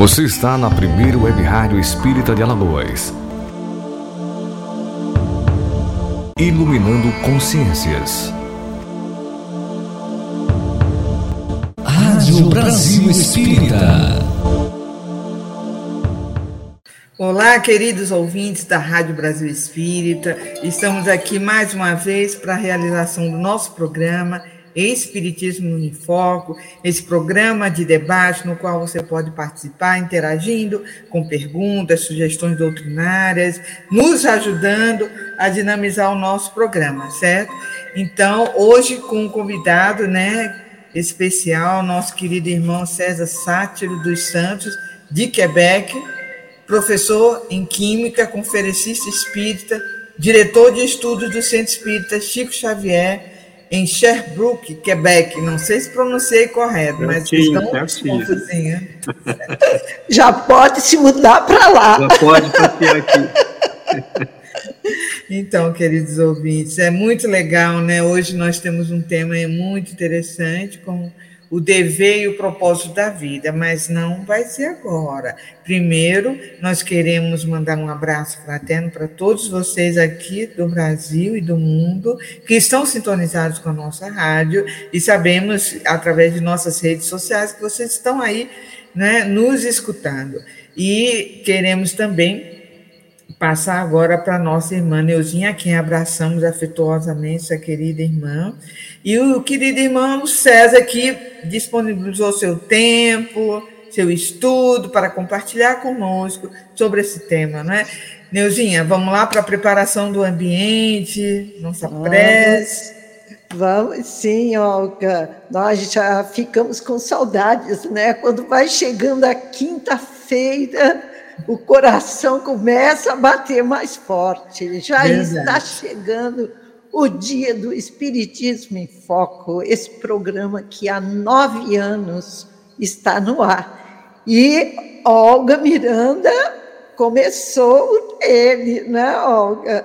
Você está na primeira web rádio espírita de Alagoas. Iluminando consciências. Rádio Brasil Espírita. Olá, queridos ouvintes da Rádio Brasil Espírita. Estamos aqui mais uma vez para a realização do nosso programa Espiritismo em Foco, esse programa de debate no qual você pode participar interagindo com perguntas, sugestões doutrinárias, nos ajudando a dinamizar o nosso programa, certo? Então, hoje com um convidado, né, especial, nosso querido irmão César Sátiro dos Santos, de Quebec, professor em Química, conferencista espírita, diretor de estudos do Centro Espírita Chico Xavier, em Sherbrooke, Quebec. Não sei se pronunciei correto, mas Certinho, estão certinho. confusinha. Já pode se mudar para lá. Já pode passear aqui. Então, queridos ouvintes, é muito legal, né? Hoje nós temos um tema muito interessante, como o dever e o propósito da vida, mas não vai ser agora. Primeiro, nós queremos mandar um abraço fraterno para todos vocês aqui do Brasil e do mundo que estão sintonizados com a nossa rádio e sabemos, através de nossas redes sociais, que vocês estão aí né, nos escutando. E queremos também passar agora para nossa irmã Neuzinha, a quem abraçamos afetuosamente, essa querida irmã. E o querido irmão César, que disponibilizou seu tempo, seu estudo para compartilhar conosco sobre esse tema, não é? Neuzinha, vamos lá para a preparação do ambiente, nossa prece. Vamos sim, Olga. Nós já ficamos com saudades, né? Quando vai chegando a quinta-feira, o coração começa a bater mais forte. Já Verdade. está chegando o dia do Espiritismo em Foco, esse programa que há nove anos está no ar. E Olga Miranda começou ele, né, Olga?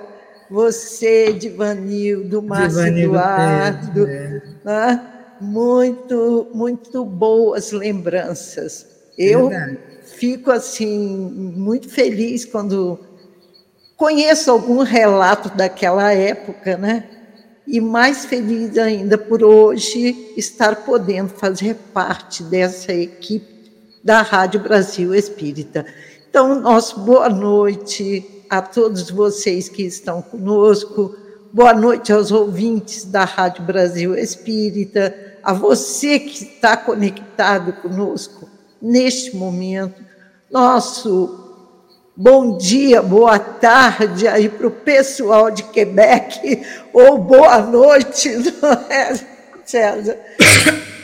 Você, Divanildo, Márcio Divanildo Eduardo, Pedro, né? muito, muito boas lembranças. Eu Verdade. fico assim muito feliz quando conheço algum relato daquela época, né? E mais feliz ainda por hoje estar podendo fazer parte dessa equipe da Rádio Brasil Espírita. Então, nosso boa noite a todos vocês que estão conosco. Boa noite aos ouvintes da Rádio Brasil Espírita, a você que está conectado conosco neste momento. Nosso bom dia, boa tarde aí para o pessoal de Quebec, ou boa noite, não é, César?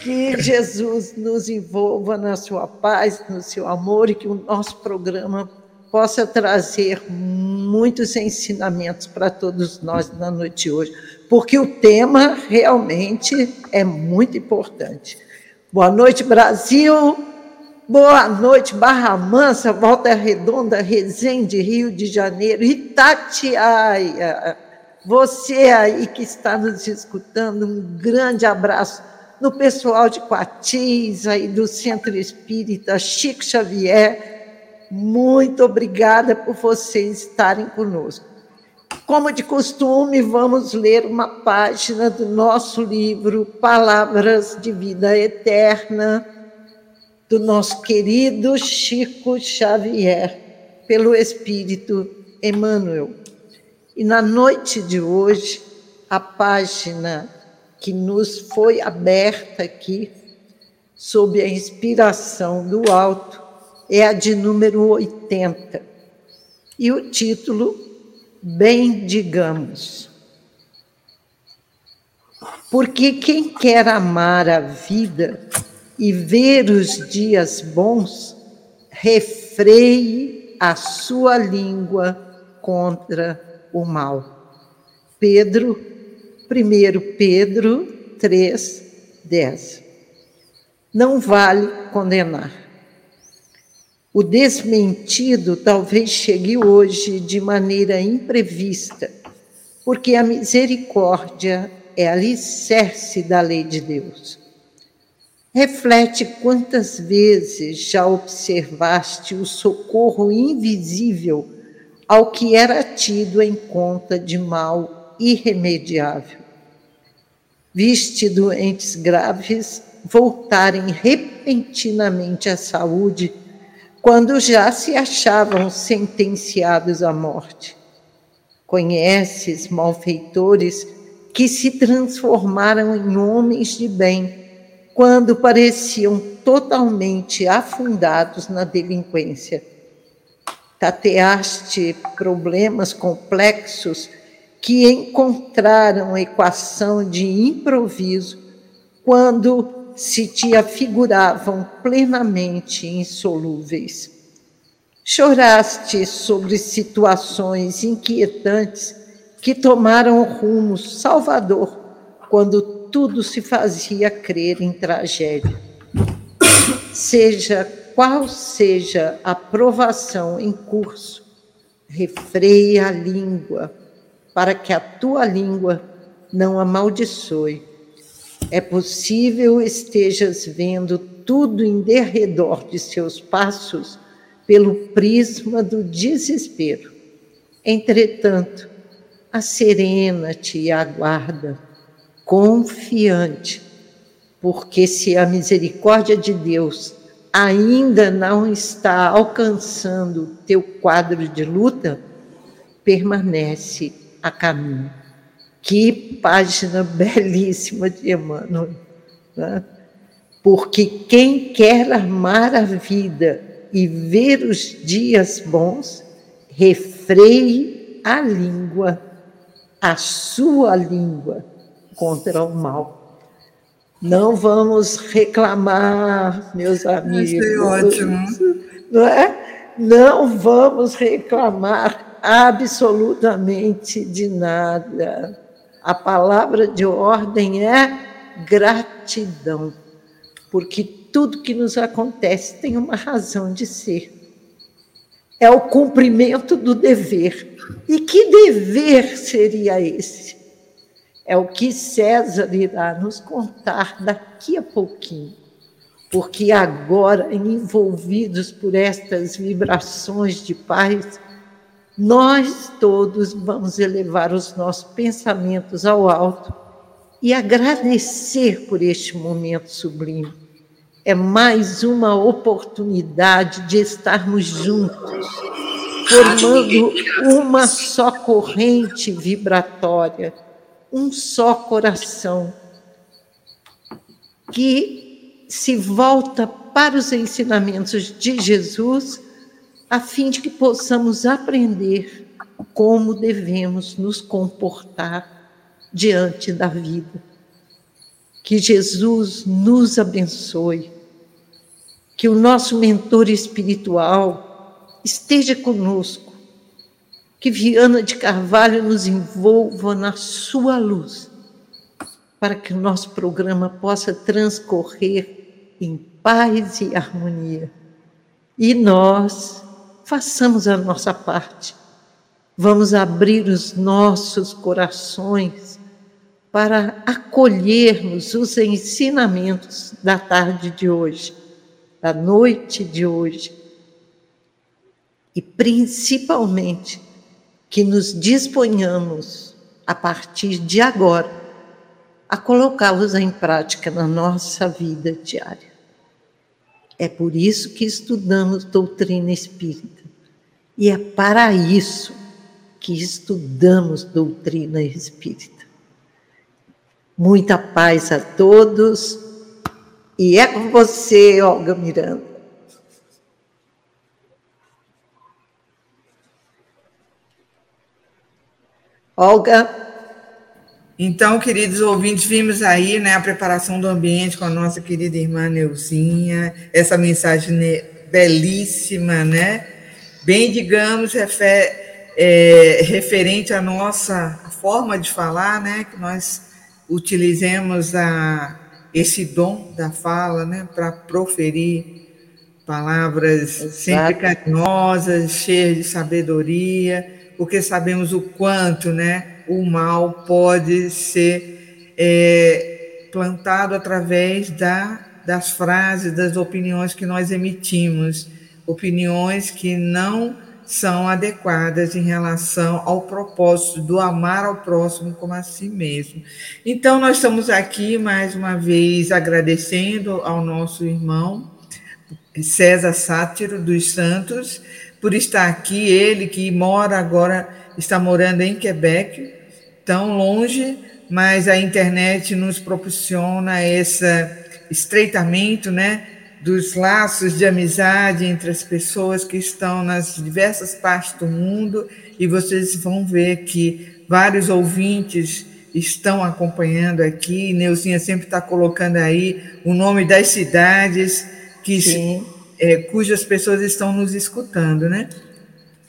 Que Jesus nos envolva na sua paz, no seu amor e que o nosso programa possa trazer muitos ensinamentos para todos nós na noite de hoje, porque o tema realmente é muito importante. Boa noite, Brasil. Boa noite, Barra Mansa, Volta Redonda, Resende, Rio de Janeiro, Itatiaia. Você aí que está nos escutando, um grande abraço no pessoal de Coatis, aí do Centro Espírita Chico Xavier. Muito obrigada por vocês estarem conosco. Como de costume, vamos ler uma página do nosso livro Palavras de Vida Eterna, do nosso querido Chico Xavier, pelo Espírito Emmanuel. E na noite de hoje, a página que nos foi aberta aqui, sob a inspiração do alto, é a de número 80. E o título, Bem Digamos. Porque quem quer amar a vida e ver os dias bons, refreie a sua língua contra o mal. Pedro, 1 Pedro 3, 10. Não vale condenar. O desmentido talvez chegue hoje de maneira imprevista, porque a misericórdia é alicerce da lei de Deus. Reflete quantas vezes já observaste o socorro invisível ao que era tido em conta de mal irremediável. Viste doentes graves voltarem repentinamente à saúde quando já se achavam sentenciados à morte. Conheces malfeitores que se transformaram em homens de bem quando pareciam totalmente afundados na delinquência. Tateaste problemas complexos que encontraram equação de improviso quando se te afiguravam plenamente insolúveis. Choraste sobre situações inquietantes que tomaram rumo salvador quando tudo se fazia crer em tragédia. Seja qual seja a provação em curso, refreia a língua, para que a tua língua não amaldiçoe. É possível estejas vendo tudo em derredor de seus passos pelo prisma do desespero. Entretanto, acerena-te e aguarda confiante, porque se a misericórdia de Deus ainda não está alcançando teu quadro de luta, permanece a caminho. Que página belíssima de Emmanuel. Né? Porque quem quer amar a vida e ver os dias bons, refreie a língua, a sua língua contra o mal. Não vamos reclamar, meus amigos. Achei ótimo. Não é? Não vamos reclamar absolutamente de nada. A palavra de ordem é gratidão, porque tudo que nos acontece tem uma razão de ser. É o cumprimento do dever. E que dever seria esse? É o que César irá nos contar daqui a pouquinho. Porque agora, envolvidos por estas vibrações de paz, nós todos vamos elevar os nossos pensamentos ao alto e agradecer por este momento sublime. É mais uma oportunidade de estarmos juntos, formando uma só corrente vibratória um só coração que se volta para os ensinamentos de Jesus, a fim de que possamos aprender como devemos nos comportar diante da vida. Que Jesus nos abençoe, que o nosso mentor espiritual esteja conosco que Viana de Carvalho nos envolva na sua luz, para que o nosso programa possa transcorrer em paz e harmonia. E nós façamos a nossa parte. Vamos abrir os nossos corações para acolhermos os ensinamentos da tarde de hoje, da noite de hoje. E principalmente que nos disponhamos, a partir de agora, a colocá-los em prática na nossa vida diária. É por isso que estudamos doutrina espírita. E é para isso que estudamos doutrina espírita. Muita paz a todos. E é com você, Olga Miranda. Olga. Então, queridos ouvintes, vimos aí né, a preparação do ambiente com a nossa querida irmã Neuzinha, essa mensagem belíssima, né? Bem, digamos, refer, é, referente à nossa forma de falar, né? Que nós utilizemos a, esse dom da fala, né? Para proferir palavras Exato. sempre carinhosas, cheias de sabedoria, porque sabemos o quanto né, o mal pode ser é, plantado através da das frases, das opiniões que nós emitimos, opiniões que não são adequadas em relação ao propósito do amar ao próximo como a si mesmo. Então, nós estamos aqui mais uma vez agradecendo ao nosso irmão César Sátiro dos Santos por estar aqui, ele que mora agora, está morando em Quebec, tão longe, mas a internet nos proporciona esse estreitamento, né? dos laços de amizade entre as pessoas que estão nas diversas partes do mundo, e vocês vão ver que vários ouvintes estão acompanhando aqui. Neuzinha sempre está colocando aí o nome das cidades que é, cujas pessoas estão nos escutando, né?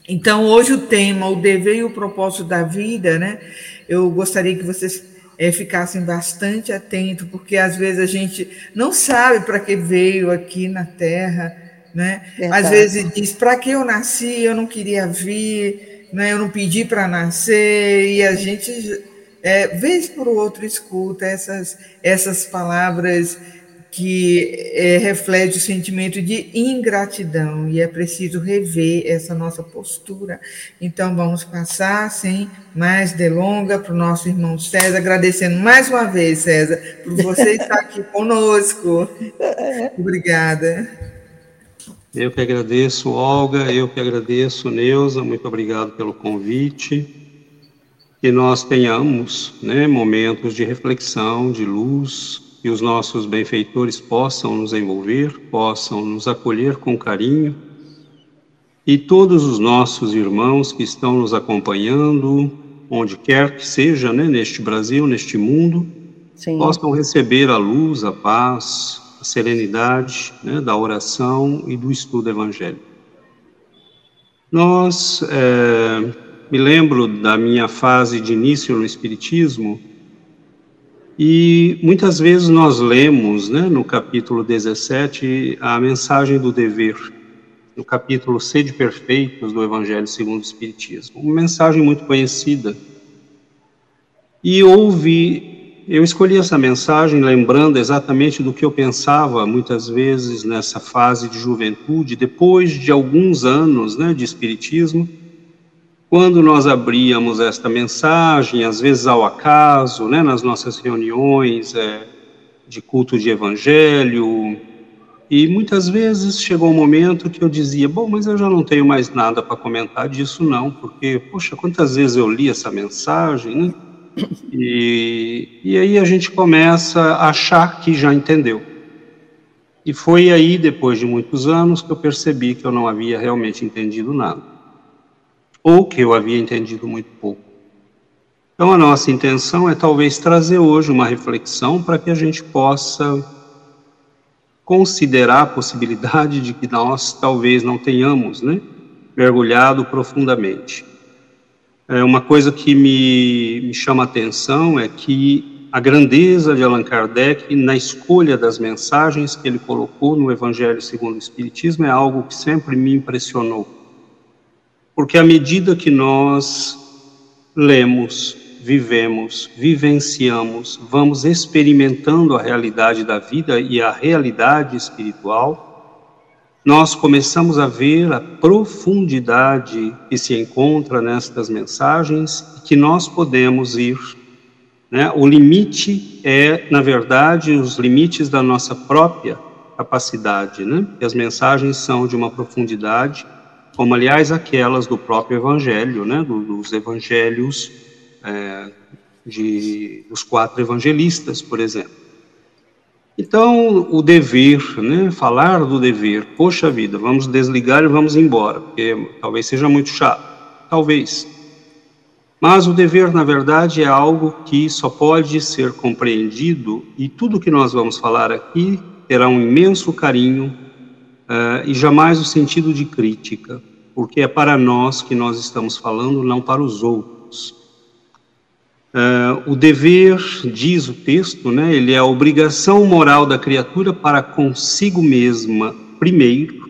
Então, hoje o tema, o dever e o propósito da vida, né? Eu gostaria que vocês é, ficassem bastante atentos, porque às vezes a gente não sabe para que veio aqui na Terra, né? Às vezes diz, para que eu nasci, eu não queria vir, né? eu não pedi para nascer, e a gente, é, vez por outro, escuta essas, essas palavras que é, reflete o sentimento de ingratidão e é preciso rever essa nossa postura. Então, vamos passar, sem mais delonga, para o nosso irmão César, agradecendo mais uma vez, César, por você estar aqui conosco. Obrigada. Eu que agradeço, Olga, eu que agradeço, Neuza, muito obrigado pelo convite. Que nós tenhamos né, momentos de reflexão, de luz, que os nossos benfeitores possam nos envolver, possam nos acolher com carinho, e todos os nossos irmãos que estão nos acompanhando, onde quer que seja, né, neste Brasil, neste mundo, Sim. possam receber a luz, a paz, a serenidade né, da oração e do estudo evangélico. Nós, é, me lembro da minha fase de início no Espiritismo, e muitas vezes nós lemos, né, no capítulo 17, a mensagem do dever, no capítulo Sede Perfeitos do Evangelho segundo o Espiritismo. Uma mensagem muito conhecida. E houve, eu escolhi essa mensagem lembrando exatamente do que eu pensava muitas vezes nessa fase de juventude, depois de alguns anos né, de Espiritismo quando nós abríamos esta mensagem, às vezes ao acaso, né, nas nossas reuniões é, de culto de evangelho, e muitas vezes chegou um momento que eu dizia: Bom, mas eu já não tenho mais nada para comentar disso, não, porque, poxa, quantas vezes eu li essa mensagem, né? E, e aí a gente começa a achar que já entendeu. E foi aí, depois de muitos anos, que eu percebi que eu não havia realmente entendido nada ou que eu havia entendido muito pouco. Então, a nossa intenção é talvez trazer hoje uma reflexão para que a gente possa considerar a possibilidade de que nós talvez não tenhamos né, mergulhado profundamente. É uma coisa que me, me chama a atenção é que a grandeza de Allan Kardec na escolha das mensagens que ele colocou no Evangelho segundo o Espiritismo é algo que sempre me impressionou. Porque à medida que nós lemos, vivemos, vivenciamos, vamos experimentando a realidade da vida e a realidade espiritual, nós começamos a ver a profundidade que se encontra nestas mensagens e que nós podemos ir. Né? O limite é, na verdade, os limites da nossa própria capacidade, né? E as mensagens são de uma profundidade como aliás aquelas do próprio Evangelho, né, dos Evangelhos é, de, dos quatro evangelistas, por exemplo. Então, o dever, né, falar do dever, poxa vida, vamos desligar e vamos embora, porque talvez seja muito chato, talvez. Mas o dever, na verdade, é algo que só pode ser compreendido, e tudo que nós vamos falar aqui terá um imenso carinho uh, e jamais o sentido de crítica, porque é para nós que nós estamos falando, não para os outros. Uh, o dever, diz o texto, né, ele é a obrigação moral da criatura para consigo mesma, primeiro,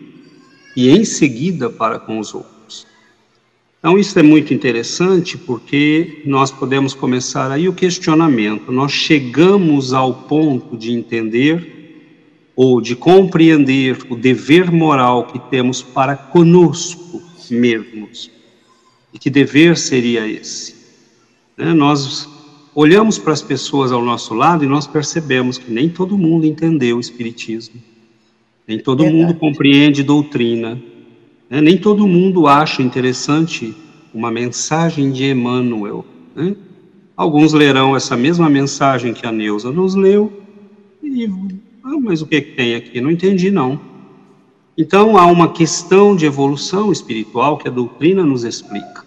e em seguida para com os outros. Então, isso é muito interessante porque nós podemos começar aí o questionamento. Nós chegamos ao ponto de entender ou de compreender o dever moral que temos para conosco mesmos. E que dever seria esse? Né? Nós olhamos para as pessoas ao nosso lado e nós percebemos que nem todo mundo entendeu o Espiritismo, nem todo Verdade. mundo compreende doutrina, né? nem todo mundo acha interessante uma mensagem de Emmanuel. Né? Alguns lerão essa mesma mensagem que a Neuza nos leu e ah, mas o que, que tem aqui? Não entendi, não. Então, há uma questão de evolução espiritual que a doutrina nos explica.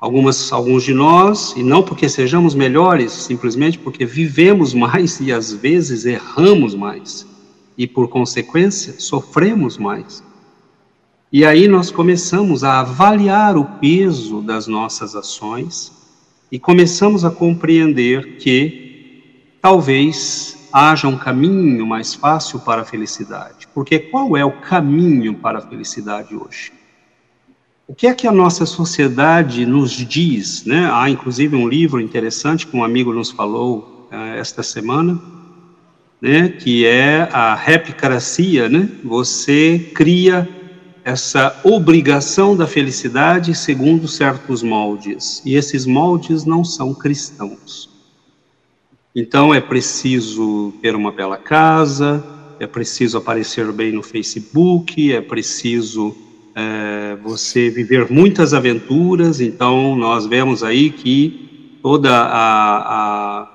Algumas, alguns de nós, e não porque sejamos melhores, simplesmente porque vivemos mais e às vezes erramos mais, e por consequência sofremos mais. E aí nós começamos a avaliar o peso das nossas ações e começamos a compreender que talvez haja um caminho mais fácil para a felicidade. Porque qual é o caminho para a felicidade hoje? O que é que a nossa sociedade nos diz? Né? Há inclusive um livro interessante que um amigo nos falou uh, esta semana, né? que é a repicracia, né? Você cria essa obrigação da felicidade segundo certos moldes, e esses moldes não são cristãos. Então é preciso ter uma bela casa, é preciso aparecer bem no Facebook, é preciso é, você viver muitas aventuras. Então nós vemos aí que toda a, a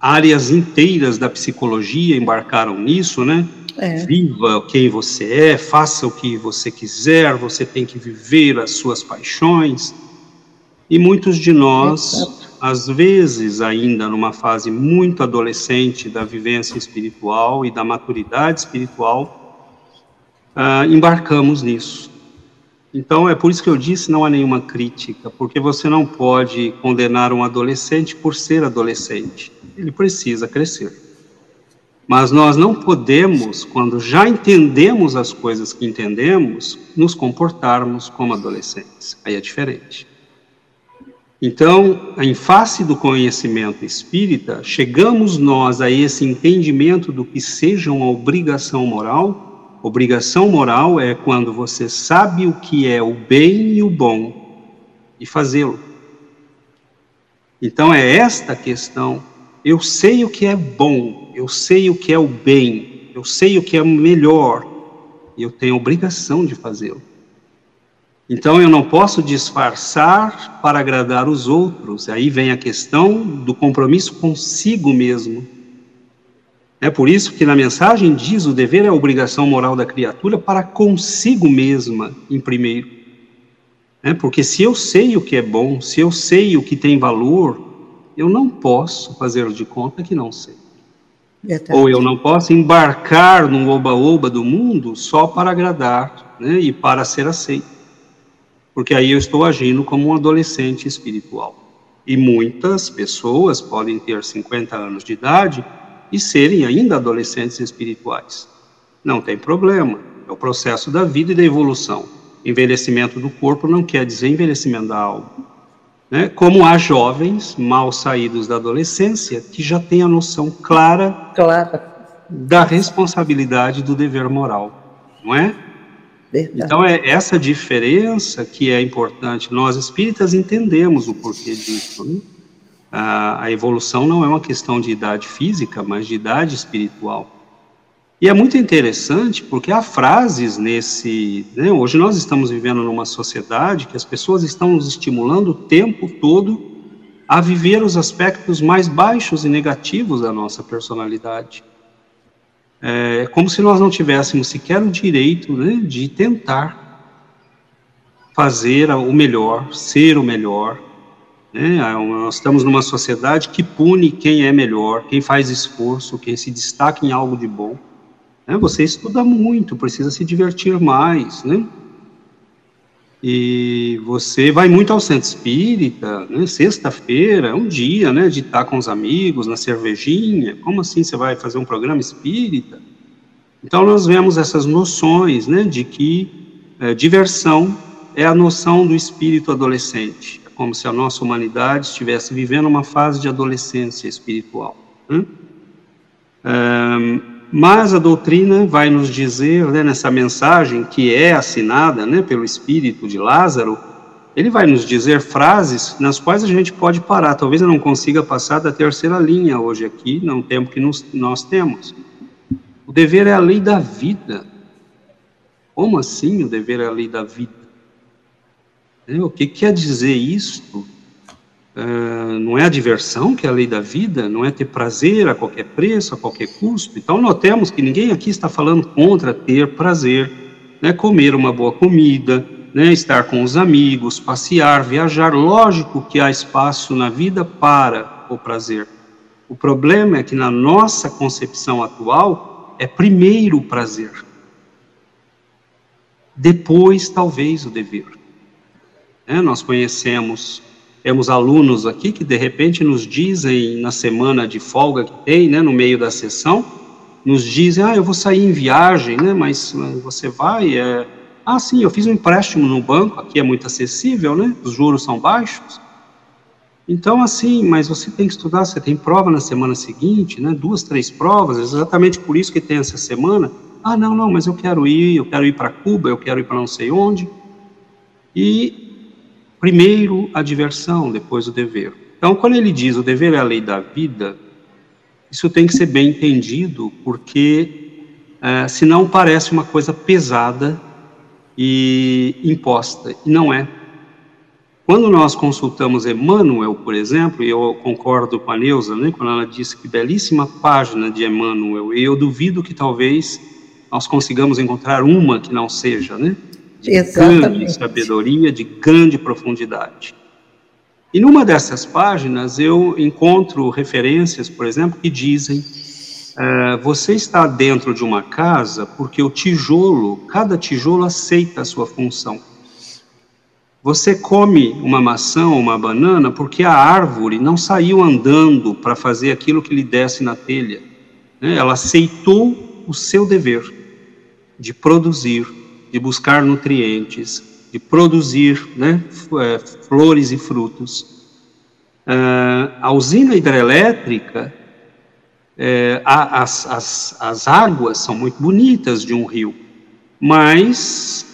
áreas inteiras da psicologia embarcaram nisso, né? É. Viva quem você é, faça o que você quiser, você tem que viver as suas paixões. E muitos de nós às vezes ainda numa fase muito adolescente da vivência espiritual e da maturidade espiritual, uh, embarcamos nisso. Então é por isso que eu disse não há nenhuma crítica, porque você não pode condenar um adolescente por ser adolescente. Ele precisa crescer. Mas nós não podemos, quando já entendemos as coisas que entendemos, nos comportarmos como adolescentes. Aí é diferente. Então, em face do conhecimento espírita, chegamos nós a esse entendimento do que seja uma obrigação moral. Obrigação moral é quando você sabe o que é o bem e o bom e fazê-lo. Então, é esta questão. Eu sei o que é bom, eu sei o que é o bem, eu sei o que é melhor, e eu tenho obrigação de fazê-lo. Então eu não posso disfarçar para agradar os outros. Aí vem a questão do compromisso consigo mesmo. É por isso que na mensagem diz o dever é a obrigação moral da criatura para consigo mesma, em primeiro. É porque se eu sei o que é bom, se eu sei o que tem valor, eu não posso fazer de conta que não sei. Verdade. Ou eu não posso embarcar num oba-oba do mundo só para agradar né, e para ser aceito porque aí eu estou agindo como um adolescente espiritual. E muitas pessoas podem ter 50 anos de idade e serem ainda adolescentes espirituais. Não tem problema, é o processo da vida e da evolução. Envelhecimento do corpo não quer dizer envelhecimento da alma. Né? Como há jovens mal saídos da adolescência que já têm a noção clara, clara. da responsabilidade do dever moral, não é? Verdade. Então é essa diferença que é importante. Nós espíritas entendemos o porquê disso. Né? A, a, evolução não é uma questão de idade física, mas de idade espiritual. E é muito interessante porque há frases nesse. Né, hoje nós estamos vivendo numa sociedade que as pessoas estão nos estimulando o tempo todo a viver os aspectos mais baixos e negativos da nossa personalidade. É como se nós não tivéssemos sequer o direito né, de tentar fazer o melhor, ser o melhor. Né? Nós estamos numa sociedade que pune quem é melhor, quem faz esforço, quem se destaca em algo de bom. Né? Você estuda muito, precisa se divertir mais, né? E você vai muito ao centro espírita, né? Sexta-feira é um dia, né? De estar com os amigos na cervejinha. Como assim você vai fazer um programa espírita? Então nós vemos essas noções, né? De que é, diversão é a noção do espírito adolescente. É como se a nossa humanidade estivesse vivendo uma fase de adolescência espiritual. Né? Mas a doutrina vai nos dizer, né, nessa mensagem que é assinada né, pelo espírito de Lázaro, ele vai nos dizer frases nas quais a gente pode parar. Talvez eu não consiga passar da terceira linha hoje aqui, no tempo que nos, nós temos. O dever é a lei da vida. Como assim o dever é a lei da vida? É, o que quer dizer isto? Uh, não é a diversão que é a lei da vida, não é ter prazer a qualquer preço, a qualquer custo. Então, notemos que ninguém aqui está falando contra ter prazer, né, comer uma boa comida, né, estar com os amigos, passear, viajar. Lógico que há espaço na vida para o prazer. O problema é que na nossa concepção atual é primeiro o prazer, depois talvez o dever. É, nós conhecemos temos alunos aqui que de repente nos dizem na semana de folga que tem, né, no meio da sessão, nos dizem, ah, eu vou sair em viagem, né, mas você vai, é... ah, sim, eu fiz um empréstimo no banco, aqui é muito acessível, né, os juros são baixos, então, assim, mas você tem que estudar, você tem prova na semana seguinte, né, duas, três provas, exatamente por isso que tem essa semana, ah, não, não, mas eu quero ir, eu quero ir para Cuba, eu quero ir para não sei onde, e Primeiro a diversão, depois o dever. Então, quando ele diz o dever é a lei da vida, isso tem que ser bem entendido, porque é, senão parece uma coisa pesada e imposta, e não é. Quando nós consultamos Emmanuel, por exemplo, e eu concordo com a Neuza, né, quando ela disse que belíssima página de Emmanuel, e eu duvido que talvez nós consigamos encontrar uma que não seja, né? De Exatamente. grande sabedoria, de grande profundidade. E numa dessas páginas eu encontro referências, por exemplo, que dizem: uh, você está dentro de uma casa porque o tijolo, cada tijolo aceita a sua função. Você come uma maçã ou uma banana porque a árvore não saiu andando para fazer aquilo que lhe desse na telha. Né? Ela aceitou o seu dever de produzir de buscar nutrientes, de produzir né, é, flores e frutos. Uh, a usina hidrelétrica, é, as, as, as águas são muito bonitas de um rio, mas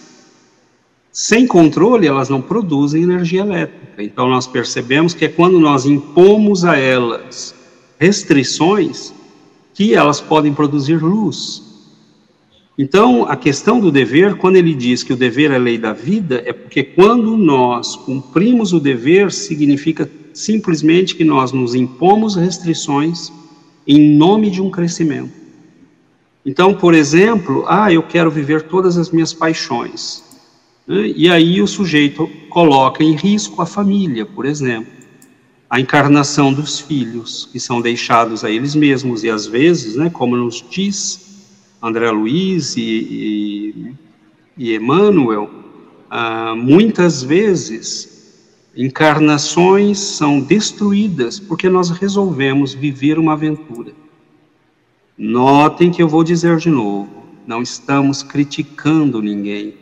sem controle elas não produzem energia elétrica. Então nós percebemos que é quando nós impomos a elas restrições que elas podem produzir luz. Então, a questão do dever, quando ele diz que o dever é lei da vida, é porque quando nós cumprimos o dever, significa simplesmente que nós nos impomos restrições em nome de um crescimento. Então, por exemplo, ah, eu quero viver todas as minhas paixões. Né? E aí o sujeito coloca em risco a família, por exemplo. A encarnação dos filhos, que são deixados a eles mesmos, e às vezes, né, como nos diz André Luiz e, e, e Emmanuel, ah, muitas vezes encarnações são destruídas porque nós resolvemos viver uma aventura. Notem que eu vou dizer de novo, não estamos criticando ninguém,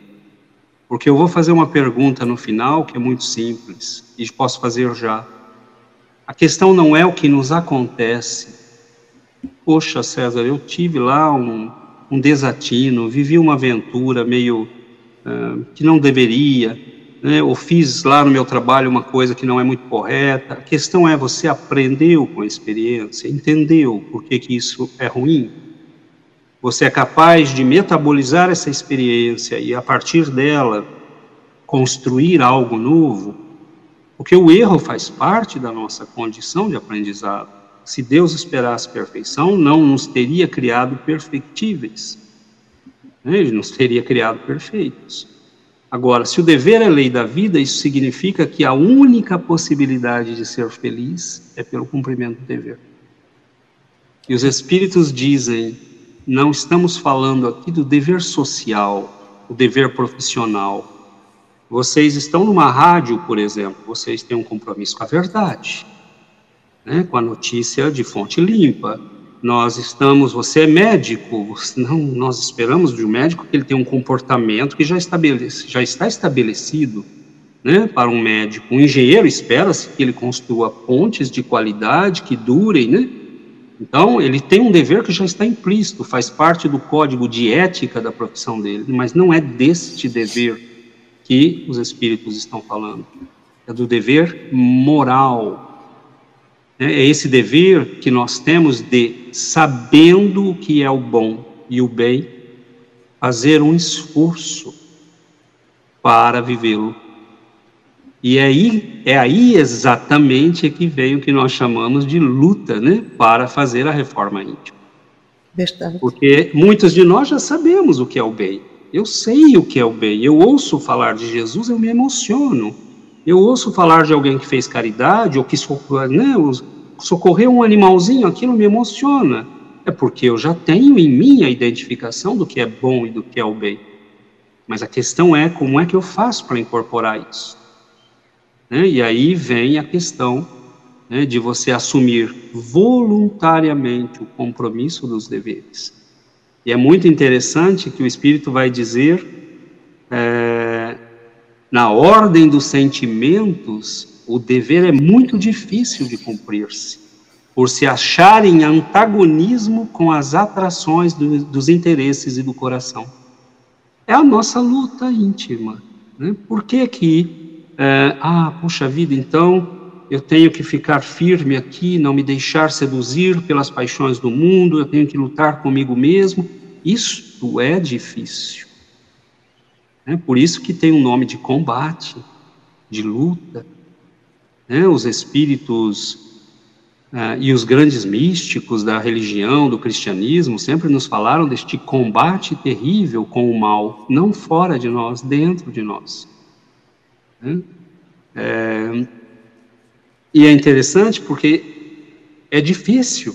porque eu vou fazer uma pergunta no final que é muito simples e posso fazer já. A questão não é o que nos acontece. Poxa, César, eu tive lá um, um desatino, vivi uma aventura meio uh, que não deveria, né, ou fiz lá no meu trabalho uma coisa que não é muito correta. A questão é você aprendeu com a experiência, entendeu por que, que isso é ruim. Você é capaz de metabolizar essa experiência e a partir dela construir algo novo, porque o erro faz parte da nossa condição de aprendizado. Se Deus esperasse perfeição, não nos teria criado perfectíveis. Né? Ele nos teria criado perfeitos. Agora, se o dever é lei da vida, isso significa que a única possibilidade de ser feliz é pelo cumprimento do dever. E os Espíritos dizem: não estamos falando aqui do dever social, o dever profissional. Vocês estão numa rádio, por exemplo, vocês têm um compromisso com a verdade né, com a notícia de fonte limpa. Nós estamos, você é médico, não, nós esperamos de um médico que ele tenha um comportamento que já, estabelece, já está estabelecido né, para um médico. Um engenheiro espera-se que ele construa pontes de qualidade que durem, né? Então, ele tem um dever que já está implícito, faz parte do código de ética da profissão dele, mas não é deste dever que os espíritos estão falando. É do dever moral. É esse dever que nós temos de, sabendo o que é o bom e o bem, fazer um esforço para vivê-lo e é aí, é aí exatamente que veio o que nós chamamos de luta, né, para fazer a reforma íntima. Verdade. Porque muitos de nós já sabemos o que é o bem. Eu sei o que é o bem. Eu ouço falar de Jesus, eu me emociono. Eu ouço falar de alguém que fez caridade ou que né, socorreu um animalzinho, aquilo me emociona. É porque eu já tenho em mim a identificação do que é bom e do que é o bem. Mas a questão é como é que eu faço para incorporar isso. Né? E aí vem a questão né, de você assumir voluntariamente o compromisso dos deveres. E é muito interessante que o Espírito vai dizer, é, na ordem dos sentimentos, o dever é muito difícil de cumprir-se, por se achar em antagonismo com as atrações do, dos interesses e do coração. É a nossa luta íntima. Né? Por que que é, ah, puxa vida, então eu tenho que ficar firme aqui, não me deixar seduzir pelas paixões do mundo, eu tenho que lutar comigo mesmo. Isto é difícil. É por isso que tem um nome de combate, de luta. É, os espíritos Uh, e os grandes místicos da religião, do cristianismo, sempre nos falaram deste combate terrível com o mal, não fora de nós, dentro de nós. Né? É, e é interessante porque é difícil,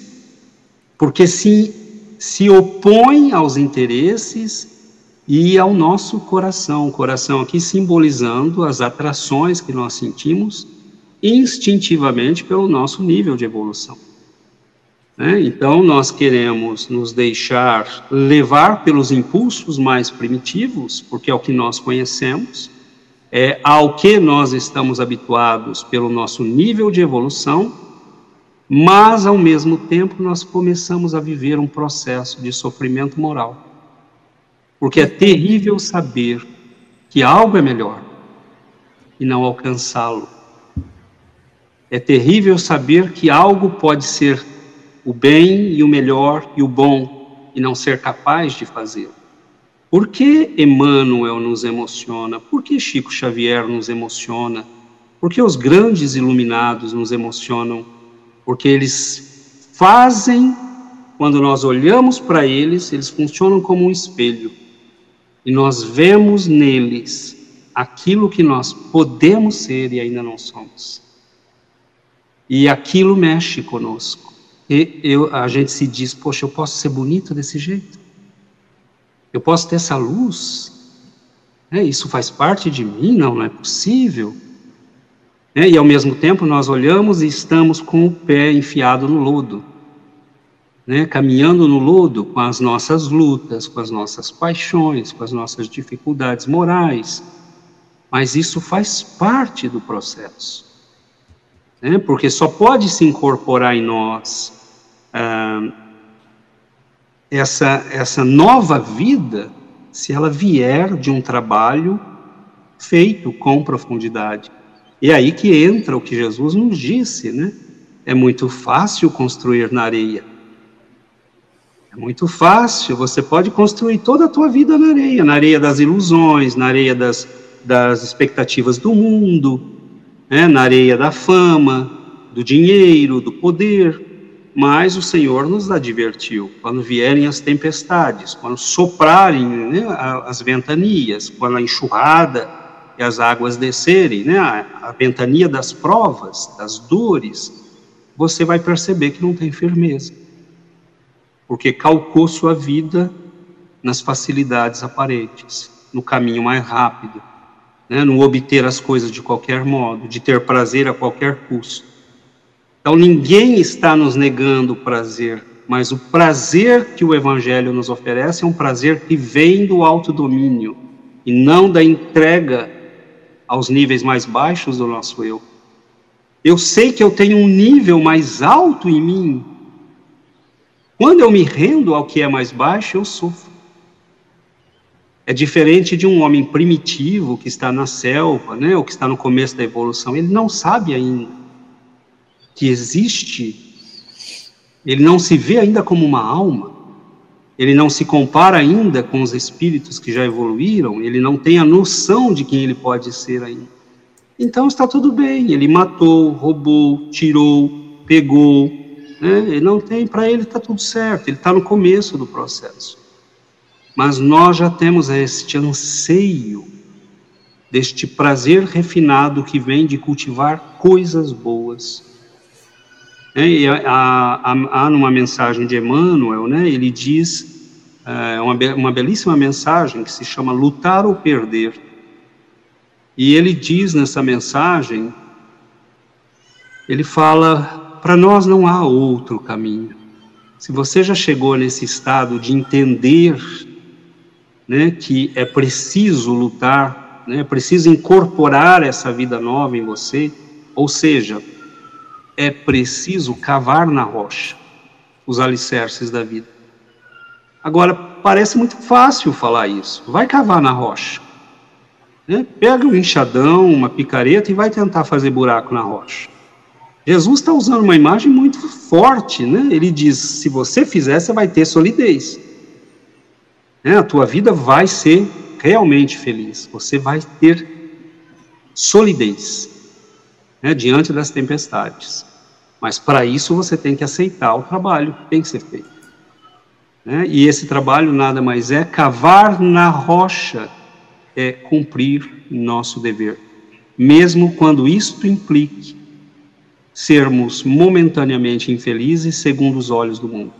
porque se, se opõe aos interesses e ao nosso coração. O coração aqui simbolizando as atrações que nós sentimos instintivamente pelo nosso nível de evolução. Né? Então, nós queremos nos deixar levar pelos impulsos mais primitivos, porque é o que nós conhecemos, é, ao que nós estamos habituados pelo nosso nível de evolução, mas ao mesmo tempo nós começamos a viver um processo de sofrimento moral. Porque é terrível saber que algo é melhor e não alcançá-lo. É terrível saber que algo pode ser o bem e o melhor e o bom e não ser capaz de fazê-lo. Por que Emmanuel nos emociona? Por que Chico Xavier nos emociona? Por que os grandes iluminados nos emocionam? Porque eles fazem, quando nós olhamos para eles, eles funcionam como um espelho. E nós vemos neles aquilo que nós podemos ser e ainda não somos. E aquilo mexe conosco. E eu, a gente se diz, poxa, eu posso ser bonito desse jeito? Eu posso ter essa luz? É, isso faz parte de mim? Não, não é possível. É, e ao mesmo tempo nós olhamos e estamos com o pé enfiado no lodo, né, caminhando no lodo com as nossas lutas, com as nossas paixões, com as nossas dificuldades morais. Mas isso faz parte do processo, né, porque só pode se incorporar em nós ah, essa, essa nova vida se ela vier de um trabalho feito com profundidade. E é aí que entra o que Jesus nos disse, né? É muito fácil construir na areia. É muito fácil, você pode construir toda a tua vida na areia, na areia das ilusões, na areia das, das expectativas do mundo, né? na areia da fama, do dinheiro, do poder. Mas o Senhor nos advertiu: quando vierem as tempestades, quando soprarem né, as ventanias, quando a enxurrada e as águas descerem, né, a, ventania das provas, das dores, você vai perceber que não tem firmeza, porque calcou sua vida nas facilidades aparentes, no caminho mais rápido, né, no obter as coisas de qualquer modo, de ter prazer a qualquer custo. Então ninguém está nos negando o prazer, mas o prazer que o Evangelho nos oferece é um prazer que vem do autodomínio e não da entrega aos níveis mais baixos do nosso eu. Eu sei que eu tenho um nível mais alto em mim, Quando eu me rendo ao que é mais baixo, eu sofro. É diferente de um homem primitivo que está na selva, né, ou que está no começo da evolução. Ele não sabe ainda que existe, ele não se vê ainda como uma alma, ele não se compara ainda com os espíritos que já evoluíram, ele não tem a noção de quem ele pode ser ainda. Então está tudo bem, ele matou, roubou, tirou, pegou, né? ele não tem, para ele está tudo certo, ele está no começo do processo. Mas nós já temos este anseio, deste prazer refinado que vem de cultivar coisas boas. É, e há, numa mensagem de Emmanuel, né, ele diz, é, uma, uma belíssima mensagem que se chama Lutar ou Perder. E ele diz nessa mensagem, ele fala, para nós não há outro caminho. Se você já chegou nesse estado de entender né, que é preciso lutar, né, é preciso incorporar essa vida nova em você, ou seja, é preciso cavar na rocha os alicerces da vida. Agora, parece muito fácil falar isso. Vai cavar na rocha. Né? Pega um enxadão, uma picareta e vai tentar fazer buraco na rocha. Jesus está usando uma imagem muito forte, né? Ele diz: se você fizer, você vai ter solidez. Né? A tua vida vai ser realmente feliz. Você vai ter solidez né? diante das tempestades. Mas para isso você tem que aceitar o trabalho que tem que ser feito. Né? E esse trabalho nada mais é cavar na rocha, é cumprir nosso dever, mesmo quando isto implique sermos momentaneamente infelizes segundo os olhos do mundo.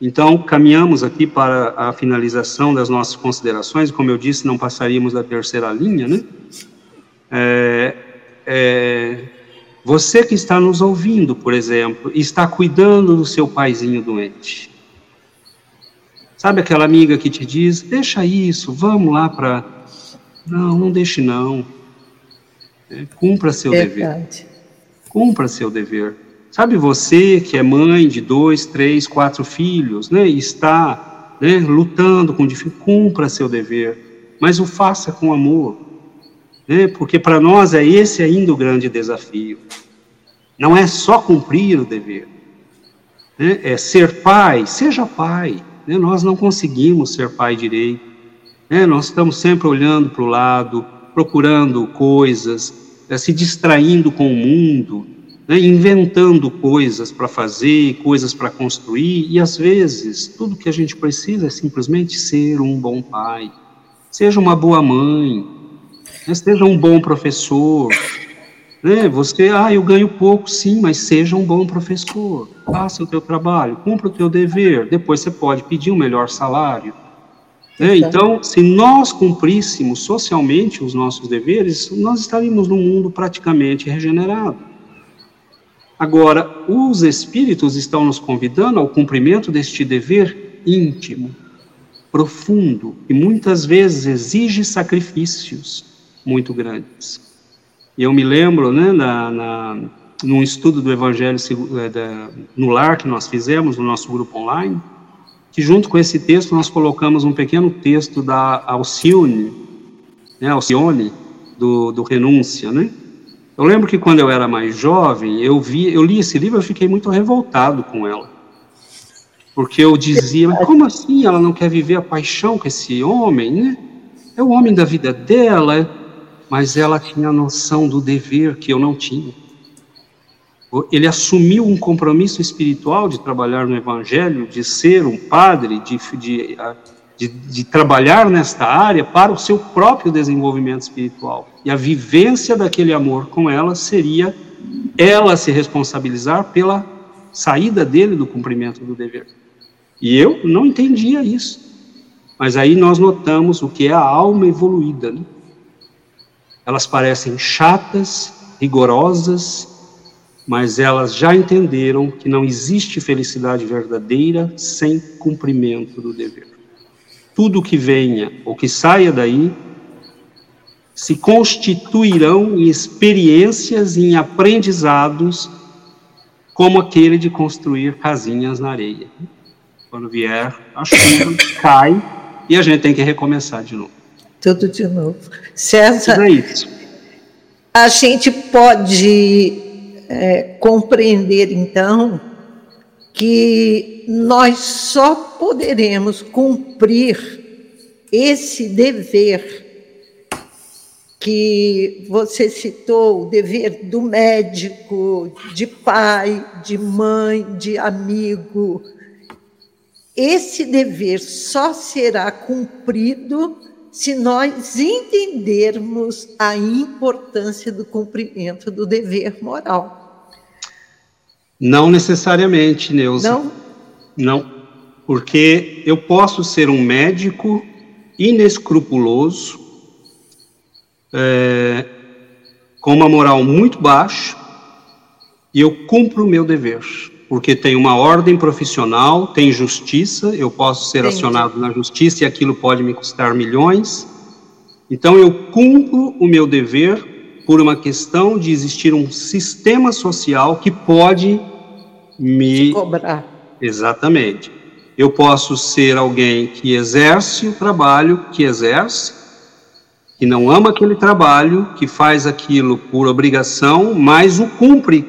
Então, caminhamos aqui para a finalização das nossas considerações, como eu disse, não passaríamos da terceira linha, né? É, é, você que está nos ouvindo, por exemplo, está cuidando do seu paizinho doente. Sabe aquela amiga que te diz: deixa isso, vamos lá para. Não, não deixe não. É, cumpra seu Verdade. dever. Cumpra seu dever. Sabe você que é mãe de dois, três, quatro filhos, né? E está né, lutando com dificuldade, cumpra seu dever, mas o faça com amor né? porque para nós é esse ainda o grande desafio. Não é só cumprir o dever, né? é ser pai, seja pai. Né? Nós não conseguimos ser pai direito, né? nós estamos sempre olhando para o lado, procurando coisas, é, se distraindo com o mundo, né? inventando coisas para fazer, coisas para construir, e às vezes tudo que a gente precisa é simplesmente ser um bom pai, seja uma boa mãe, né? Seja um bom professor. Né? Você, ah, eu ganho pouco, sim, mas seja um bom professor. Faça o teu trabalho, cumpra o teu dever. Depois você pode pedir um melhor salário. Né? Então, se nós cumpríssemos socialmente os nossos deveres, nós estaríamos num mundo praticamente regenerado. Agora, os espíritos estão nos convidando ao cumprimento deste dever íntimo, profundo, e muitas vezes exige sacrifícios muito grandes. E eu me lembro, né, na, na, num estudo do Evangelho eh, no lar que nós fizemos no nosso grupo online, que junto com esse texto nós colocamos um pequeno texto da Alcione, né, Alcione, do, do Renúncia, né? Eu lembro que quando eu era mais jovem, eu vi, eu li esse livro, eu fiquei muito revoltado com ela. Porque eu dizia, mas como assim ela não quer viver a paixão com esse homem, né? É o homem da vida dela, mas ela tinha a noção do dever que eu não tinha. Ele assumiu um compromisso espiritual de trabalhar no Evangelho, de ser um padre, de, de, de, de trabalhar nesta área para o seu próprio desenvolvimento espiritual. E a vivência daquele amor com ela seria ela se responsabilizar pela saída dele do cumprimento do dever. E eu não entendia isso. Mas aí nós notamos o que é a alma evoluída. Né? Elas parecem chatas, rigorosas, mas elas já entenderam que não existe felicidade verdadeira sem cumprimento do dever. Tudo que venha ou que saia daí se constituirão em experiências, em aprendizados como aquele de construir casinhas na areia. Quando vier a chuva, cai e a gente tem que recomeçar de novo. Tudo de novo. César, é isso. a gente pode é, compreender, então, que nós só poderemos cumprir esse dever que você citou, o dever do médico, de pai, de mãe, de amigo, esse dever só será cumprido se nós entendermos a importância do cumprimento do dever moral. Não necessariamente, Neuza. Não? Não, porque eu posso ser um médico inescrupuloso, é, com uma moral muito baixa, e eu cumpro o meu dever porque tem uma ordem profissional, tem justiça, eu posso ser Entendi. acionado na justiça e aquilo pode me custar milhões. Então eu cumpro o meu dever por uma questão de existir um sistema social que pode me cobrar. Exatamente. Eu posso ser alguém que exerce o trabalho que exerce, que não ama aquele trabalho, que faz aquilo por obrigação, mas o cumpre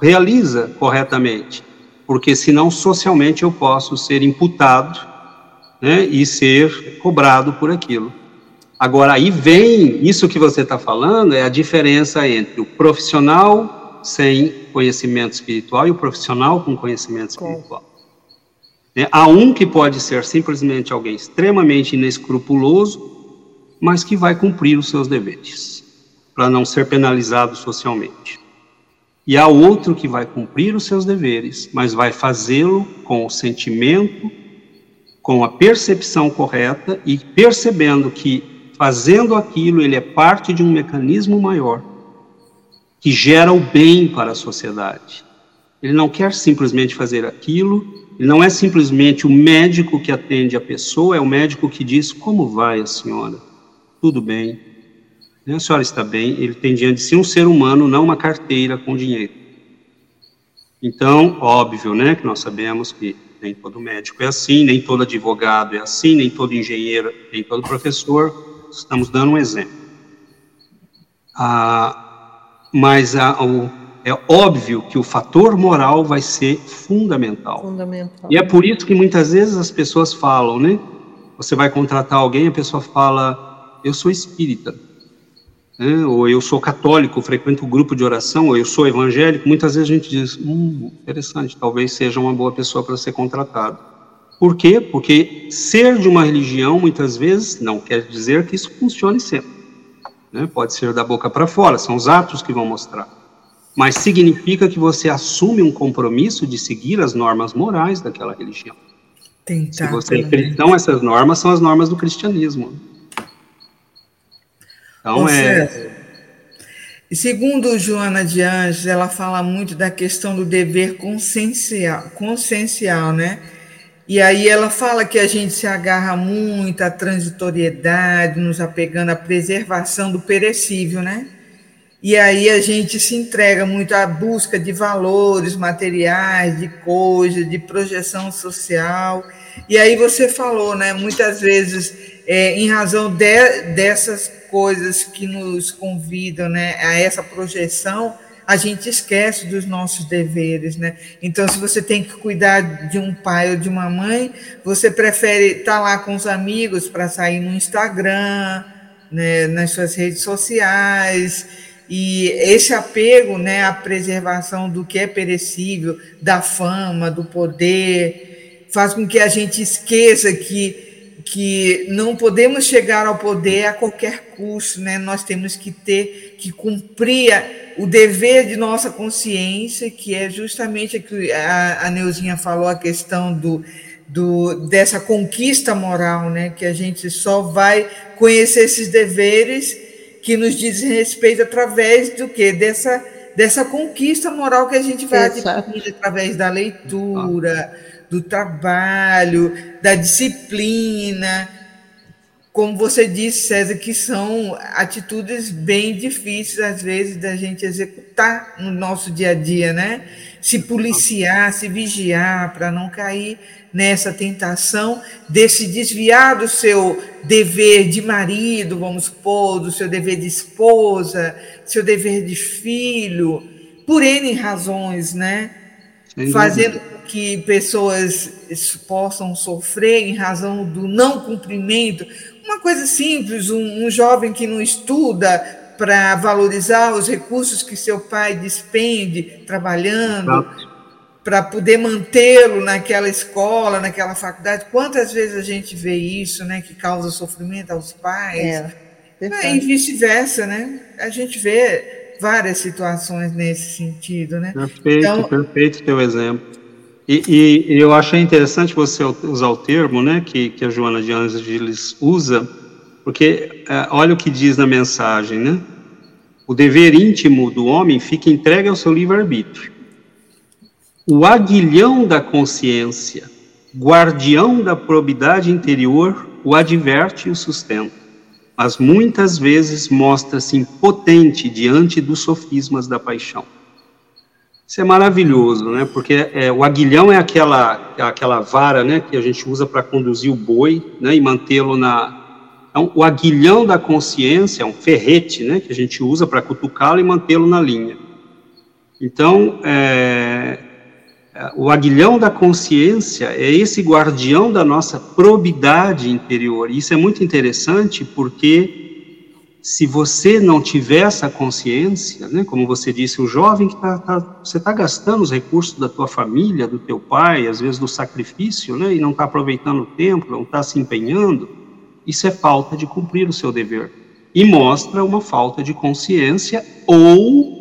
realiza corretamente, porque senão socialmente eu posso ser imputado né, e ser cobrado por aquilo. Agora, aí vem, isso que você está falando, é a diferença entre o profissional sem conhecimento espiritual e o profissional com conhecimento espiritual. É, há um que pode ser simplesmente alguém extremamente inescrupuloso, mas que vai cumprir os seus deveres, para não ser penalizado socialmente e há outro que vai cumprir os seus deveres, mas vai fazê-lo com o sentimento, com a percepção correta e percebendo que fazendo aquilo ele é parte de um mecanismo maior que gera o bem para a sociedade. Ele não quer simplesmente fazer aquilo, ele não é simplesmente o médico que atende a pessoa, é o médico que diz: Como vai a senhora? Tudo bem. A senhora está bem, ele tem diante de si um ser humano, não uma carteira com dinheiro. Então, óbvio, né, que nós sabemos que nem todo médico é assim, nem todo advogado é assim, nem todo engenheiro, nem todo professor. Estamos dando um exemplo. Ah, mas ah, o, é óbvio que o fator moral vai ser fundamental. Fundamental. E é por isso que muitas vezes as pessoas falam, né? Você vai contratar alguém, a pessoa fala: Eu sou espírita né, ou eu sou católico, frequento o grupo de oração, ou eu sou evangélico, muitas vezes a gente diz, hum, interessante, talvez seja uma boa pessoa para ser contratado. Por quê? Porque ser de uma religião, muitas vezes, não quer dizer que isso funcione sempre. Né? Pode ser da boca para fora, são os atos que vão mostrar. Mas significa que você assume um compromisso de seguir as normas morais daquela religião. Tentar, Se você é cristão, essas normas são as normas do cristianismo. Então é. Segundo Joana de Anjos, ela fala muito da questão do dever consciencial, consciencial, né? E aí ela fala que a gente se agarra muito à transitoriedade, nos apegando à preservação do perecível, né? E aí a gente se entrega muito à busca de valores materiais, de coisas, de projeção social. E aí você falou, né? Muitas vezes, é, em razão de, dessas coisas que nos convidam né, a essa projeção, a gente esquece dos nossos deveres, né? Então, se você tem que cuidar de um pai ou de uma mãe, você prefere estar lá com os amigos para sair no Instagram, né, nas suas redes sociais, e esse apego, né, à preservação do que é perecível, da fama, do poder, faz com que a gente esqueça que que não podemos chegar ao poder a qualquer custo, né? Nós temos que ter que cumprir o dever de nossa consciência, que é justamente a que a, a Neuzinha falou, a questão do, do, dessa conquista moral, né? Que a gente só vai conhecer esses deveres que nos dizem respeito através do que dessa dessa conquista moral que a gente vai adquirir através da leitura do trabalho, da disciplina. como você disse, César, que são atitudes bem difíceis, às vezes, da gente executar no nosso dia a dia, né? Se policiar, se vigiar, para não cair nessa tentação de se desviar do seu dever de marido, vamos supor, do seu dever de esposa, seu dever de filho, por N razões, né? Fazendo que pessoas possam sofrer em razão do não cumprimento uma coisa simples, um, um jovem que não estuda para valorizar os recursos que seu pai despende trabalhando, para poder mantê-lo naquela escola, naquela faculdade. Quantas vezes a gente vê isso, né, que causa sofrimento aos pais? É, é, e vice-versa, né? A gente vê várias situações nesse sentido, né? Perfeito, então, perfeito teu exemplo. E, e, eu achei interessante você usar o termo, né, que, que a Joana de Angelis usa, porque é, olha o que diz na mensagem, né? O dever íntimo do homem fica entregue ao seu livre-arbítrio. O aguilhão da consciência, guardião da probidade interior, o adverte e o sustenta, mas muitas vezes mostra-se impotente diante dos sofismas da paixão. Isso é maravilhoso, né? Porque é, o aguilhão é aquela, aquela vara, né, que a gente usa para conduzir o boi, né, e mantê-lo na. Então, o aguilhão da consciência é um ferrete, né, que a gente usa para cutucá-lo e mantê-lo na linha. Então, é, é, o aguilhão da consciência é esse guardião da nossa probidade interior. Isso é muito interessante porque se você não tiver essa consciência, né, como você disse, o jovem que tá, tá você está gastando os recursos da tua família, do teu pai, às vezes do sacrifício, né, e não está aproveitando o tempo, não está se empenhando, isso é falta de cumprir o seu dever. E mostra uma falta de consciência ou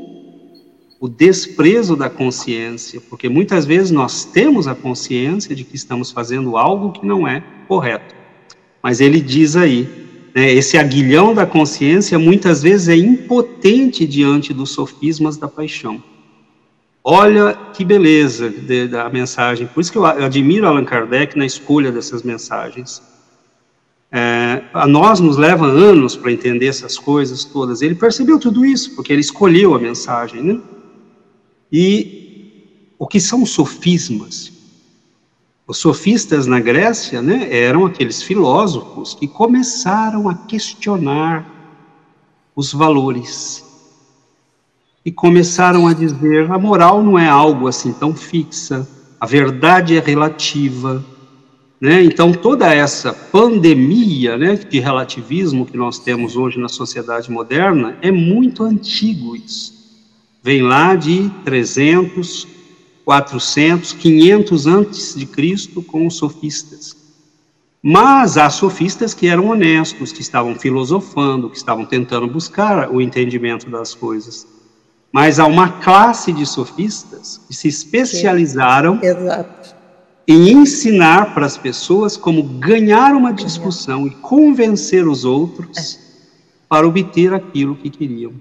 o desprezo da consciência, porque muitas vezes nós temos a consciência de que estamos fazendo algo que não é correto. Mas ele diz aí, né, esse aguilhão da consciência muitas vezes é impotente diante dos sofismas da paixão. Olha que beleza de, da mensagem. Por isso que eu admiro Allan Kardec na escolha dessas mensagens. É, a nós nos leva anos para entender essas coisas todas. Ele percebeu tudo isso porque ele escolheu a mensagem, né? E o que são sofismas? Os sofistas na Grécia né, eram aqueles filósofos que começaram a questionar os valores e começaram a dizer: a moral não é algo assim tão fixa, a verdade é relativa. Né? Então, toda essa pandemia né, de relativismo que nós temos hoje na sociedade moderna é muito antigo isso. Vem lá de 300, 400, 500 antes de Cristo com os sofistas. Mas há sofistas que eram honestos, que estavam filosofando, que estavam tentando buscar o entendimento das coisas. Mas há uma classe de sofistas que se especializaram em ensinar para as pessoas como ganhar uma discussão e convencer os outros para obter aquilo que queriam.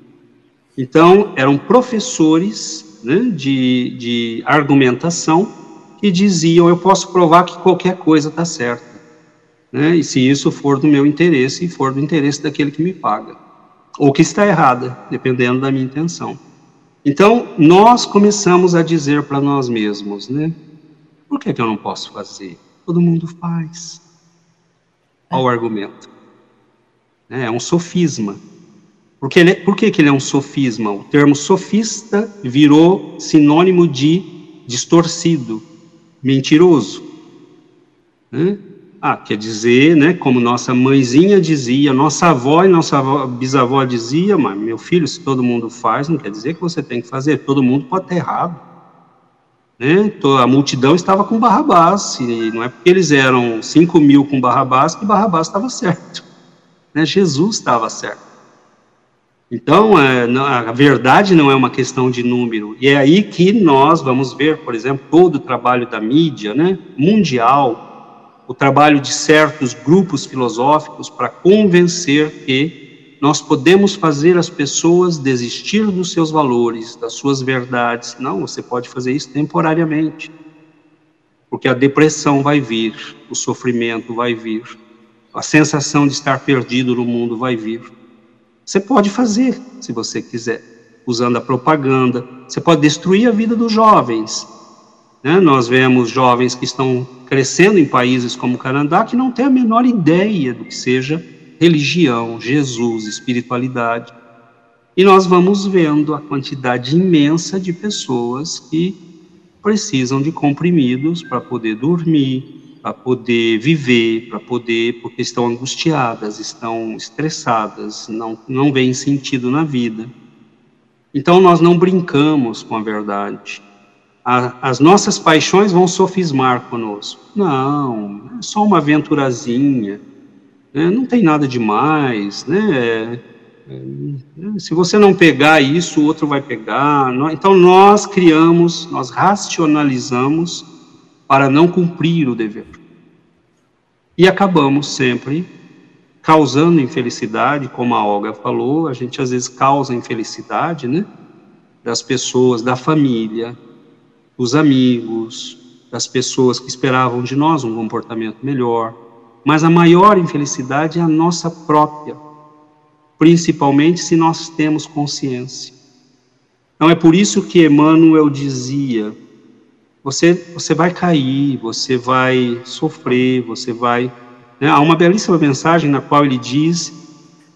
Então, eram professores né, de, de argumentação que diziam: eu posso provar que qualquer coisa está certa, né, e se isso for do meu interesse e for do interesse daquele que me paga, ou que está errada, dependendo da minha intenção. Então, nós começamos a dizer para nós mesmos, né? Por que, que eu não posso fazer? Todo mundo faz. Olha o argumento. É um sofisma. Porque ele, por que, que ele é um sofisma? O termo sofista virou sinônimo de distorcido, mentiroso. Né? Ah, quer dizer, né, como nossa mãezinha dizia, nossa avó e nossa avó, bisavó dizia, mas meu filho, se todo mundo faz, não quer dizer que você tem que fazer, todo mundo pode estar errado. Né? A multidão estava com Barrabás, e não é porque eles eram 5 mil com Barrabás que Barrabás estava certo. Né? Jesus estava certo. Então, é, a verdade não é uma questão de número. E é aí que nós vamos ver, por exemplo, todo o trabalho da mídia né, mundial, o trabalho de certos grupos filosóficos para convencer que nós podemos fazer as pessoas desistir dos seus valores, das suas verdades. Não, você pode fazer isso temporariamente. Porque a depressão vai vir, o sofrimento vai vir, a sensação de estar perdido no mundo vai vir. Você pode fazer, se você quiser, usando a propaganda. Você pode destruir a vida dos jovens. Né? Nós vemos jovens que estão crescendo em países como o Canadá que não têm a menor ideia do que seja religião, Jesus, espiritualidade. E nós vamos vendo a quantidade imensa de pessoas que precisam de comprimidos para poder dormir, para poder viver, para poder, porque estão angustiadas, estão estressadas, não, não veem sentido na vida. Então nós não brincamos com a verdade. A, as nossas paixões vão sofismar conosco. Não, é só uma aventurazinha, né? não tem nada demais, né? É, é, se você não pegar isso, o outro vai pegar. Então nós criamos, nós racionalizamos para não cumprir o dever. E acabamos sempre causando infelicidade, como a Olga falou, a gente às vezes causa infelicidade, né? Das pessoas, da família, dos amigos, das pessoas que esperavam de nós um comportamento melhor. Mas a maior infelicidade é a nossa própria principalmente se nós temos consciência. Então é por isso que Emmanuel dizia: você, você vai cair, você vai sofrer, você vai. Né? Há uma belíssima mensagem na qual ele diz,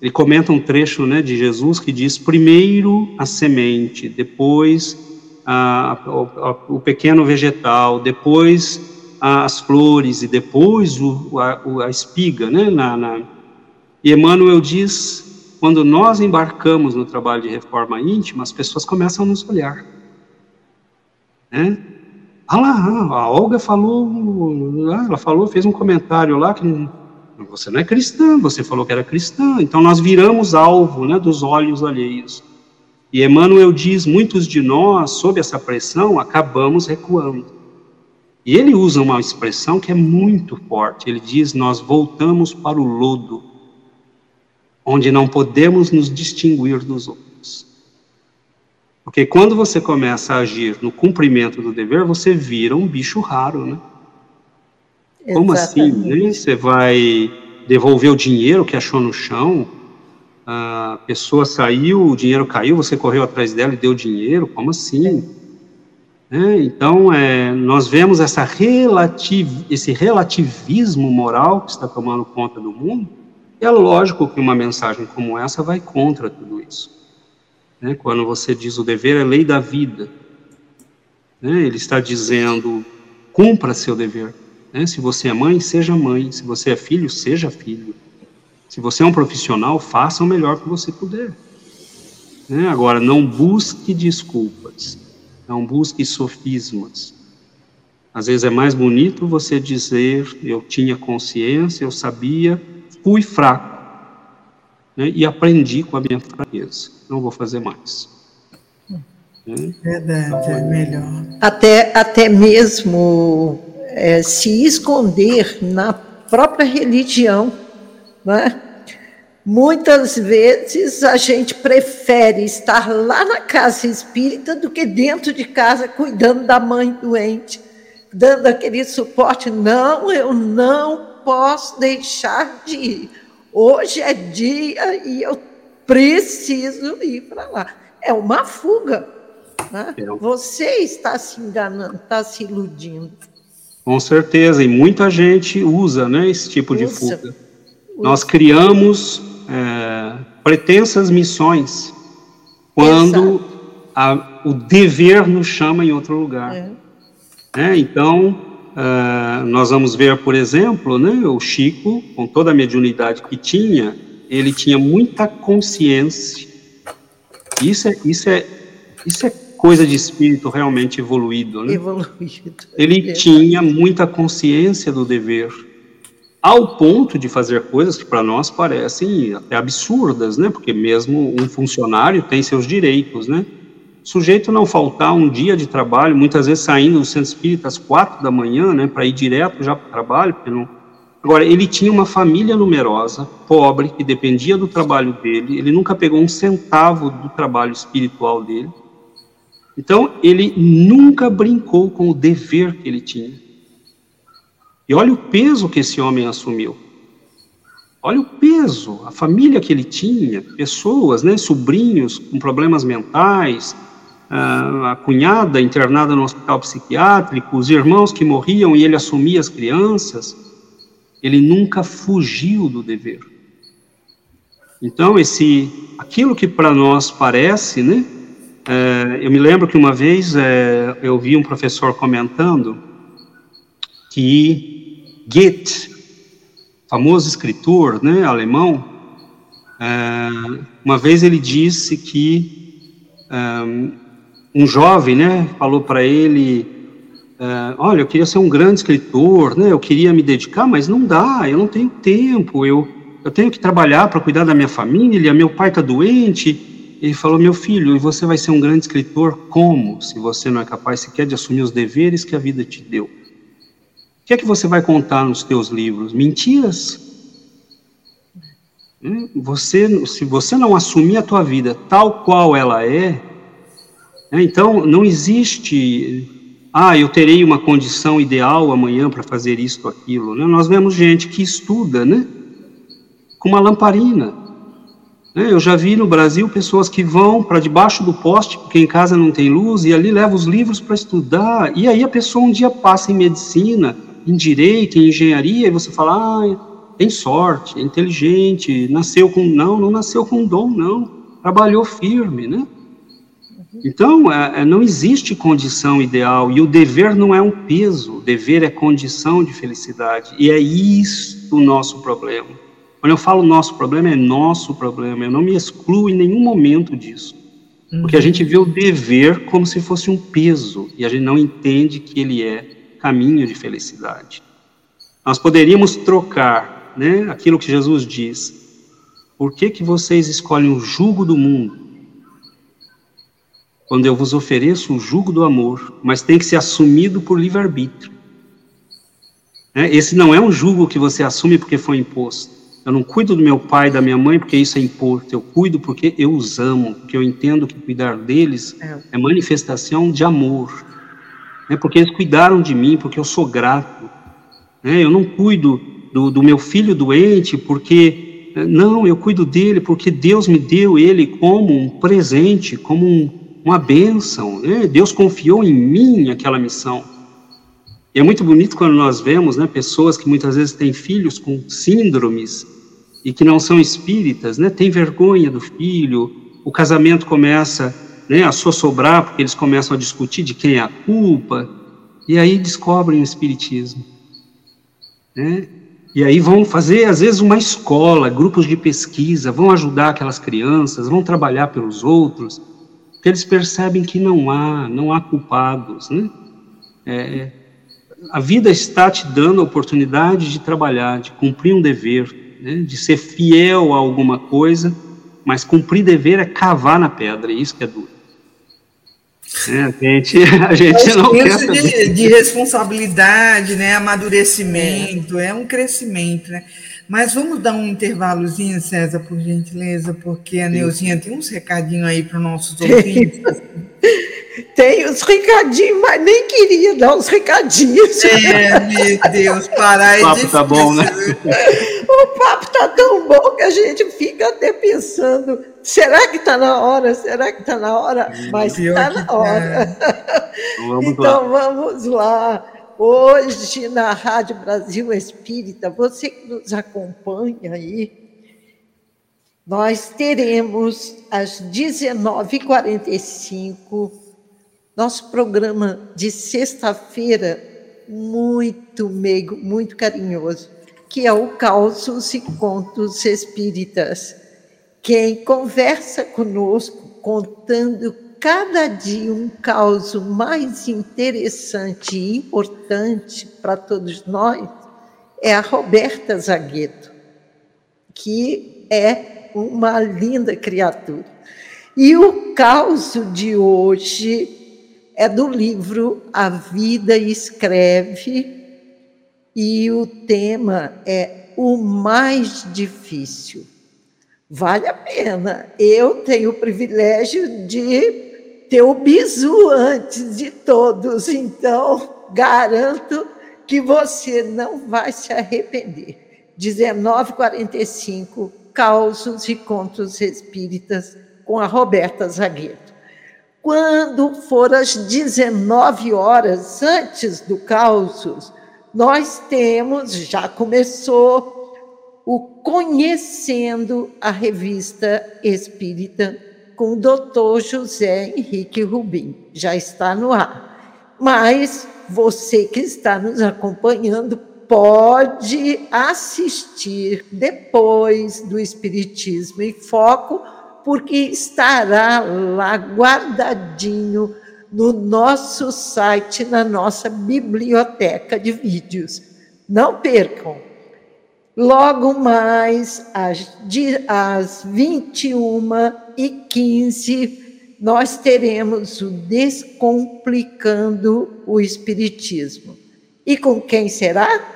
ele comenta um trecho né, de Jesus que diz: primeiro a semente, depois a, a, o pequeno vegetal, depois as flores e depois o, a, a espiga, né? Na, na... E Emmanuel diz quando nós embarcamos no trabalho de reforma íntima, as pessoas começam a nos olhar. Né? Ah lá, a Olga falou, ah, ela falou, fez um comentário lá que você não é cristã, você falou que era cristã. Então nós viramos alvo né, dos olhos alheios. E Emmanuel diz: muitos de nós, sob essa pressão, acabamos recuando. E ele usa uma expressão que é muito forte. Ele diz: nós voltamos para o lodo onde não podemos nos distinguir dos outros. Porque quando você começa a agir no cumprimento do dever, você vira um bicho raro, né? Exatamente. Como assim? Né? Você vai devolver o dinheiro que achou no chão, a pessoa saiu, o dinheiro caiu, você correu atrás dela e deu dinheiro, como assim? É, então, é, nós vemos essa relativ, esse relativismo moral que está tomando conta do mundo, é lógico que uma mensagem como essa vai contra tudo isso. Né? Quando você diz o dever é lei da vida, né? ele está dizendo cumpra seu dever. Né? Se você é mãe, seja mãe. Se você é filho, seja filho. Se você é um profissional, faça o melhor que você puder. Né? Agora, não busque desculpas, não busque sofismas. Às vezes é mais bonito você dizer: eu tinha consciência, eu sabia, fui fraco né, e aprendi com a minha fraqueza. Não vou fazer mais. Né? Verdade, é melhor. Até, até mesmo é, se esconder na própria religião. Né? Muitas vezes a gente prefere estar lá na casa espírita do que dentro de casa cuidando da mãe doente, dando aquele suporte. Não, eu não posso deixar de ir. Hoje é dia e eu preciso ir para lá. É uma fuga. Né? É. Você está se enganando, está se iludindo. Com certeza, e muita gente usa né, esse tipo usa. de fuga. Usa. Nós criamos é, pretensas missões quando a, o dever nos chama em outro lugar. É. É, então, Uh, nós vamos ver, por exemplo, né, o Chico, com toda a mediunidade que tinha, ele tinha muita consciência. Isso é, isso é, isso é coisa de espírito realmente evoluído. Né? Evoluído. Ele é. tinha muita consciência do dever, ao ponto de fazer coisas que para nós parecem até absurdas, né? Porque mesmo um funcionário tem seus direitos, né? Sujeito não faltar um dia de trabalho, muitas vezes saindo do centro espírita às quatro da manhã, né, para ir direto já para o trabalho, não... Agora, ele tinha uma família numerosa, pobre, que dependia do trabalho dele, ele nunca pegou um centavo do trabalho espiritual dele. Então, ele nunca brincou com o dever que ele tinha. E olha o peso que esse homem assumiu. Olha o peso, a família que ele tinha, pessoas, né, sobrinhos com problemas mentais, a cunhada internada no hospital psiquiátrico, os irmãos que morriam e ele assumia as crianças. Ele nunca fugiu do dever. Então, esse, aquilo que para nós parece, né? É, eu me lembro que uma vez é, eu vi um professor comentando que Goethe, famoso escritor, né, alemão, é, uma vez ele disse que é, um jovem, né, falou para ele, é, olha, eu queria ser um grande escritor, né, eu queria me dedicar, mas não dá, eu não tenho tempo, eu eu tenho que trabalhar para cuidar da minha família, meu pai está doente. Ele falou, meu filho, e você vai ser um grande escritor como, se você não é capaz sequer de assumir os deveres que a vida te deu? O que é que você vai contar nos teus livros? Mentiras? Hum, você, se você não assumir a tua vida tal qual ela é, então não existe, ah, eu terei uma condição ideal amanhã para fazer isto, aquilo. Né? Nós vemos gente que estuda, né? com uma lamparina. Né? Eu já vi no Brasil pessoas que vão para debaixo do poste, porque em casa não tem luz, e ali levam os livros para estudar. E aí a pessoa um dia passa em medicina, em direito, em engenharia, e você fala, ah, tem sorte, é inteligente, nasceu com. Não, não nasceu com dom, não. Trabalhou firme, né? Então, é, é, não existe condição ideal, e o dever não é um peso, o dever é condição de felicidade, e é isso o nosso problema. Quando eu falo nosso problema, é nosso problema. Eu não me excluo em nenhum momento disso. Porque a uhum. gente vê o dever como se fosse um peso e a gente não entende que ele é caminho de felicidade. Nós poderíamos trocar, né, aquilo que Jesus diz. Por que que vocês escolhem o jugo do mundo? Quando eu vos ofereço o jugo do amor, mas tem que ser assumido por livre-arbítrio. Né? Esse não é um jugo que você assume porque foi imposto. Eu não cuido do meu pai e da minha mãe porque isso é imposto. Eu cuido porque eu os amo, porque eu entendo que cuidar deles é, é manifestação de amor. É porque eles cuidaram de mim, porque eu sou grato. É, eu não cuido do, do meu filho doente porque não, eu cuido dele porque Deus me deu ele como um presente, como um, uma bênção. Né? Deus confiou em mim aquela missão. E é muito bonito quando nós vemos né, pessoas que muitas vezes têm filhos com síndromes e que não são espíritas, né, têm vergonha do filho, o casamento começa né, a sossobrar porque eles começam a discutir de quem é a culpa, e aí descobrem o espiritismo. Né? E aí vão fazer, às vezes, uma escola, grupos de pesquisa, vão ajudar aquelas crianças, vão trabalhar pelos outros, porque eles percebem que não há, não há culpados, né? É, a vida está te dando a oportunidade de trabalhar, de cumprir um dever, né, de ser fiel a alguma coisa, mas cumprir dever é cavar na pedra, e isso que é duro. É, a gente, a gente não quer de, de, responsabilidade, né, amadurecimento, é. é um crescimento, né? Mas vamos dar um intervalozinho, César, por gentileza, porque a Neuzinha tem uns recadinhos aí para os nossos ouvintes. Tem os recadinhos, mas nem queria dar os recadinhos. É, meu Deus, parar O papo tá bom, né? O papo tá tão bom que a gente fica até pensando, será que está na hora? Será que está na hora? Mas está na tá. hora. Vamos então lá. vamos lá. Hoje, na Rádio Brasil Espírita, você que nos acompanha aí, nós teremos às 19h45 nosso programa de sexta-feira, muito meigo, muito carinhoso, que é o Causos e Contos Espíritas. Quem conversa conosco, contando cada dia um caos mais interessante e importante para todos nós, é a Roberta Zagueto, que é uma linda criatura. E o caos de hoje é do livro A Vida Escreve, e o tema é o mais difícil. Vale a pena. Eu tenho o privilégio de ter o bisu antes de todos, então garanto que você não vai se arrepender. 1945, Causos e Contos Espíritas, com a Roberta Zagueto. Quando for às 19 horas, antes do Causos, nós temos, já começou, o Conhecendo a Revista Espírita com o doutor José Henrique Rubim. Já está no ar. Mas você que está nos acompanhando pode assistir depois do Espiritismo em Foco, porque estará lá guardadinho no nosso site, na nossa biblioteca de vídeos. Não percam! Logo mais, às, às 21h15, nós teremos o Descomplicando o Espiritismo. E com quem será?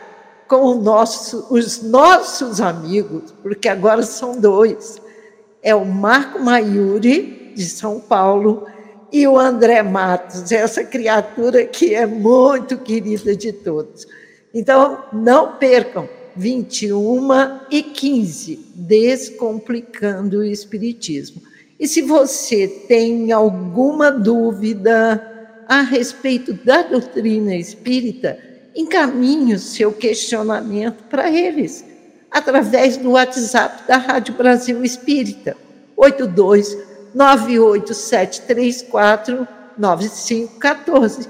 Com nosso, os nossos amigos, porque agora são dois. É o Marco Maiuri, de São Paulo, e o André Matos, essa criatura que é muito querida de todos. Então, não percam, 21 e 15, Descomplicando o Espiritismo. E se você tem alguma dúvida a respeito da doutrina espírita, encaminhe o seu questionamento para eles, através do WhatsApp da Rádio Brasil Espírita, 82 98734 9514.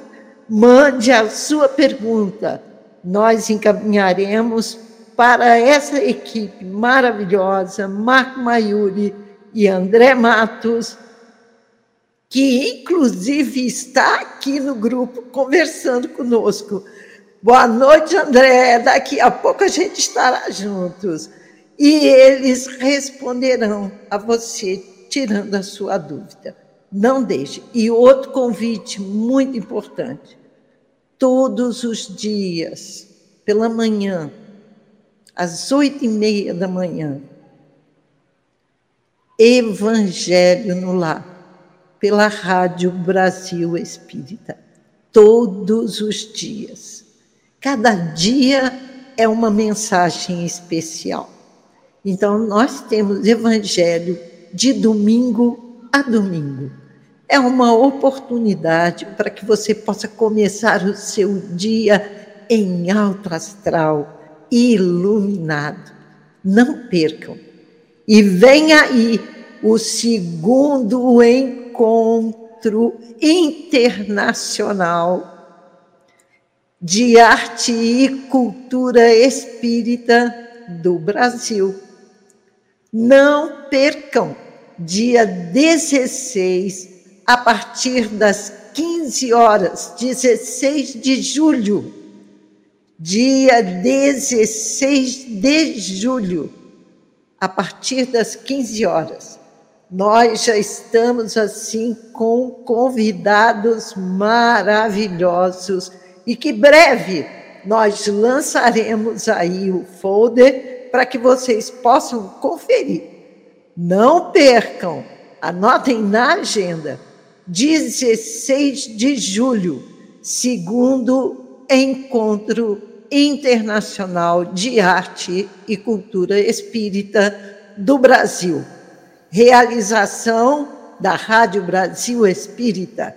Mande a sua pergunta, nós encaminharemos para essa equipe maravilhosa, Marco Maiuri e André Matos, que inclusive está aqui no grupo conversando conosco. Boa noite, André. Daqui a pouco a gente estará juntos. E eles responderão a você, tirando a sua dúvida. Não deixe. E outro convite muito importante: todos os dias, pela manhã, às oito e meia da manhã. Evangelho no Lar, pela Rádio Brasil Espírita, todos os dias. Cada dia é uma mensagem especial. Então, nós temos Evangelho de domingo a domingo. É uma oportunidade para que você possa começar o seu dia em alto astral, iluminado. Não percam. E vem aí o segundo encontro internacional de arte e cultura espírita do Brasil. Não percam, dia 16, a partir das 15 horas, 16 de julho, dia 16 de julho, a partir das 15 horas. Nós já estamos assim com convidados maravilhosos e que breve nós lançaremos aí o folder para que vocês possam conferir. Não percam, anotem na agenda, 16 de julho, segundo Encontro Internacional de Arte e Cultura Espírita do Brasil. Realização da Rádio Brasil Espírita.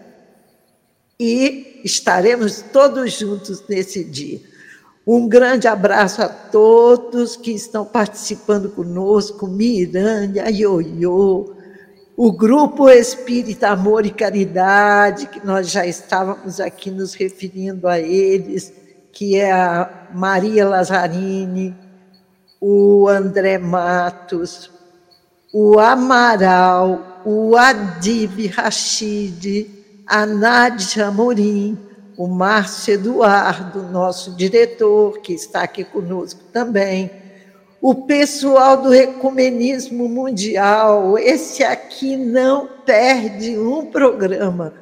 E estaremos todos juntos nesse dia. Um grande abraço a todos que estão participando conosco, Miranda, Ioiô, o Grupo Espírita Amor e Caridade, que nós já estávamos aqui nos referindo a eles, que é a Maria Lazzarini, o André Matos, o Amaral, o Adib Rachid, a Nádia Amorim, o Márcio Eduardo, nosso diretor, que está aqui conosco também, o pessoal do Ecumenismo Mundial, esse aqui não perde um programa.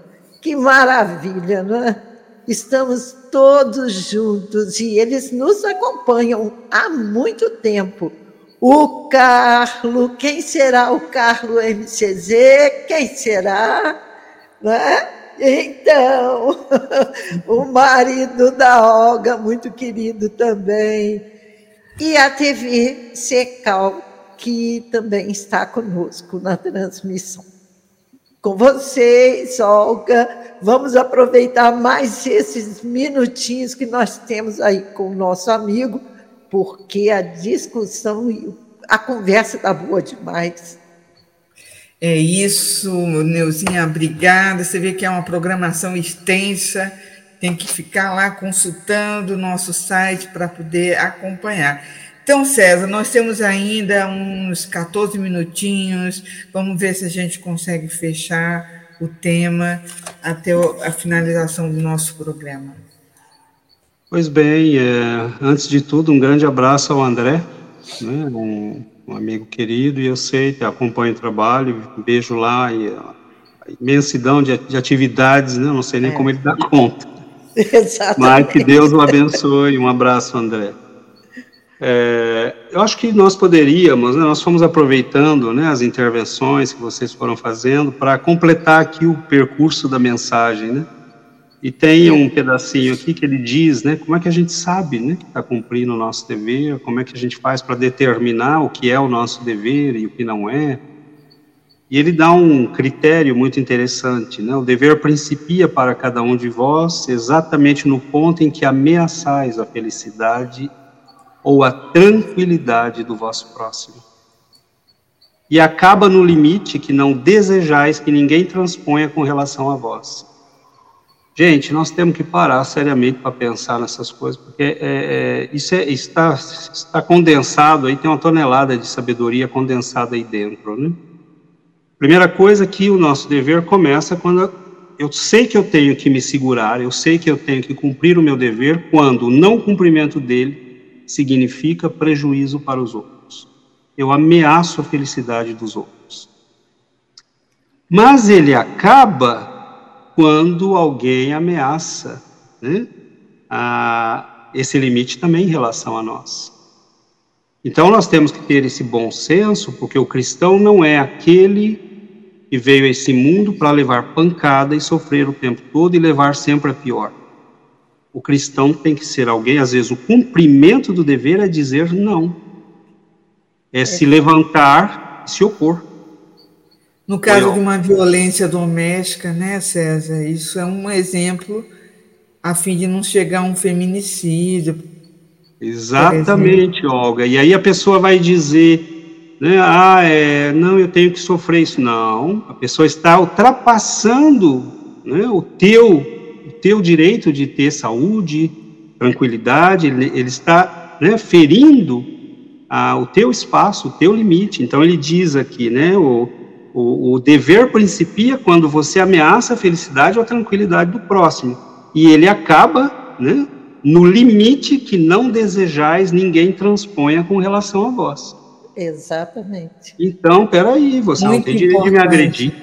Que maravilha, não é? Estamos todos juntos e eles nos acompanham há muito tempo. O Carlo, quem será o Carlo MCZ? Quem será? Não é? Então, o marido da Olga, muito querido também e a TV Secal, que também está conosco na transmissão. Com vocês, Olga, vamos aproveitar mais esses minutinhos que nós temos aí com o nosso amigo, porque a discussão e a conversa está boa demais. É isso, Neuzinha, obrigada. Você vê que é uma programação extensa, tem que ficar lá consultando o nosso site para poder acompanhar. Então, César, nós temos ainda uns 14 minutinhos, vamos ver se a gente consegue fechar o tema até a finalização do nosso programa. Pois bem, é, antes de tudo, um grande abraço ao André, né, um, um, amigo querido, e eu sei que acompanha o trabalho, vejo lá e a imensidão de, de atividades, né, não sei nem é. como ele dá conta. Exatamente. Mas que Deus o abençoe. Um abraço, André. É, eu acho que nós poderíamos, né, nós fomos aproveitando né, as intervenções que vocês foram fazendo para completar aqui o percurso da mensagem, né? E tem um pedacinho aqui que ele diz, né, como é que a gente sabe, né, que está cumprindo o nosso dever, como é que a gente faz para determinar o que é o nosso dever e o que não é. E ele dá um critério muito interessante, né? O dever principia para cada um de vós exatamente no ponto em que ameaçais a felicidade ou a tranquilidade do vosso próximo. E acaba no limite que não desejais que ninguém transponha com relação a vós. Gente, nós temos que parar seriamente para pensar nessas coisas, porque é, é, isso é, está, está condensado aí, tem uma tonelada de sabedoria condensada aí dentro, né? Primeira coisa que o nosso dever começa quando eu sei que eu tenho que me segurar, eu sei que eu tenho que cumprir o meu dever, quando o não cumprimento dele significa prejuízo para os outros. Eu ameaço a felicidade dos outros. Mas ele acaba quando alguém ameaça né, a, esse limite também em relação a nós. Então nós temos que ter esse bom senso, porque o cristão não é aquele que veio a esse mundo para levar pancada e sofrer o tempo todo e levar sempre a pior. O cristão tem que ser alguém, às vezes, o cumprimento do dever é dizer não. É, é. se levantar e se opor. No caso de uma violência doméstica, né, César? Isso é um exemplo a fim de não chegar a um feminicídio. Exatamente, Olga. E aí a pessoa vai dizer, né, ah, é, não, eu tenho que sofrer isso. Não, a pessoa está ultrapassando né, o teu teu direito de ter saúde, tranquilidade, ele, ele está né, ferindo o teu espaço, o teu limite. Então ele diz aqui, né, o, o, o dever principia quando você ameaça a felicidade ou a tranquilidade do próximo. E ele acaba, né, no limite que não desejais ninguém transponha com relação a vós. Exatamente. Então, peraí, você Muito não tem direito de me agredir.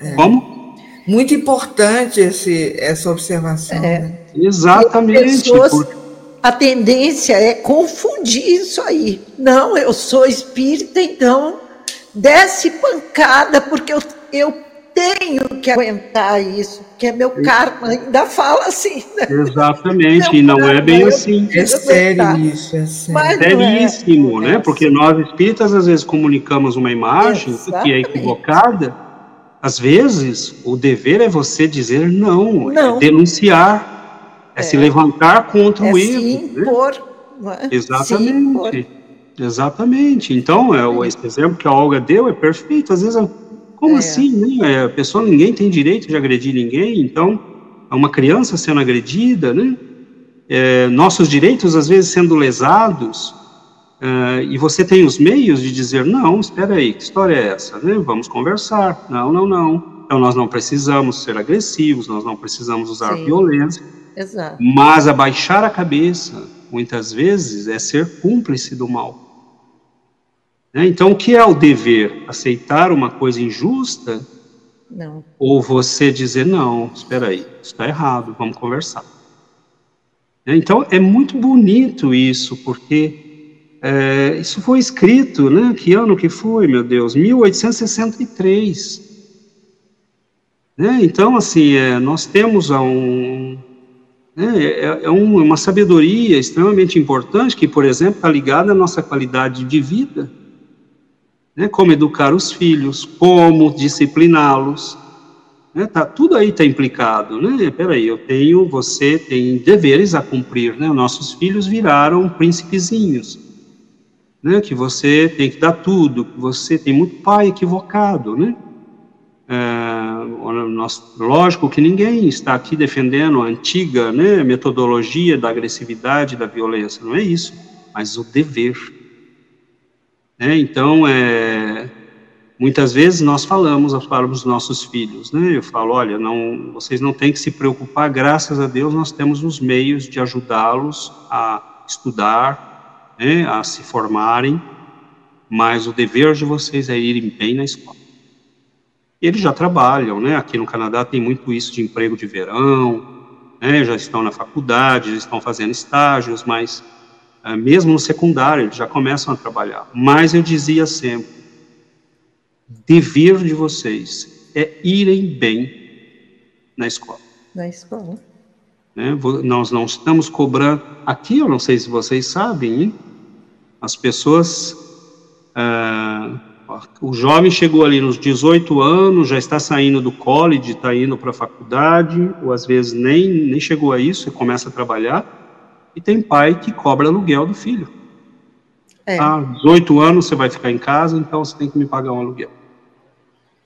É. Como? Muito importante esse, essa observação. É. Né? Exatamente. Pessoas, a tendência é confundir isso aí. Não, eu sou espírita, então desce pancada, porque eu, eu tenho que aguentar isso, que é meu karma, ainda fala assim. Né? Exatamente, e não é bem assim. É sério isso, é sério. Seríssimo, é, né? Porque nós espíritas às vezes comunicamos uma imagem Exatamente. que é equivocada às vezes, o dever é você dizer não, é não. é denunciar, é, é, se levantar contra é o erro. Se né? impor, né? Exatamente. Exatamente. Então, é, esse exemplo que a Olga deu é perfeito. Às vezes, como é. assim? Né? É, a pessoa, ninguém tem direito de agredir ninguém, então, é uma criança sendo agredida, né? É, nossos direitos, às vezes, sendo lesados, Uh, e você tem os meios de dizer, não, espera aí, que história é essa? Né? Vamos conversar. Não, não, não. Então nós não precisamos ser agressivos, nós não precisamos usar Sim. violência. Exato. Mas abaixar a cabeça, muitas vezes, é ser cúmplice do mal. Né? Então, o que é o dever? Aceitar uma coisa injusta? Não. Ou você dizer, não, espera aí, está errado, vamos conversar. Né? Então, é muito bonito isso, porque é, isso foi escrito, né? Que ano que foi, meu Deus? 1863. Né? Então, assim, é, nós temos um, Né? É, é uma sabedoria extremamente importante que, por exemplo, está ligada à nossa qualidade de vida. Né? Como educar os filhos, como discipliná-los. Né? Tá, tudo aí está implicado. Né? Peraí, eu tenho, você tem deveres a cumprir. Né? Nossos filhos viraram príncipezinhos. Né? Que você tem que dar tudo, que você tem muito pai equivocado. Né? É, nós, lógico que ninguém está aqui defendendo a antiga né, metodologia da agressividade, da violência, não é isso, mas o dever. É, então, é, muitas vezes nós falamos para os nossos filhos, né, eu falo, olha, não, vocês não têm que se preocupar, graças a Deus nós temos os meios de ajudá-los a estudar, né, a se formarem, mas o dever de vocês é irem bem na escola eles já trabalham, né? Aqui no Canadá tem muito isso de emprego de verão, né? Já estão na faculdade, já estão fazendo estágios, mas mesmo no secundário eles já começam a trabalhar. Mas eu dizia sempre, dever de vocês é irem bem na escola. Na escola. Né? Nós não estamos cobrando. Aqui, eu não sei se vocês sabem, hein? as pessoas. Uh, o jovem chegou ali nos 18 anos, já está saindo do college, está indo para a faculdade, ou às vezes nem, nem chegou a isso e começa a trabalhar, e tem pai que cobra aluguel do filho. É. Ah, 18 anos você vai ficar em casa, então você tem que me pagar um aluguel.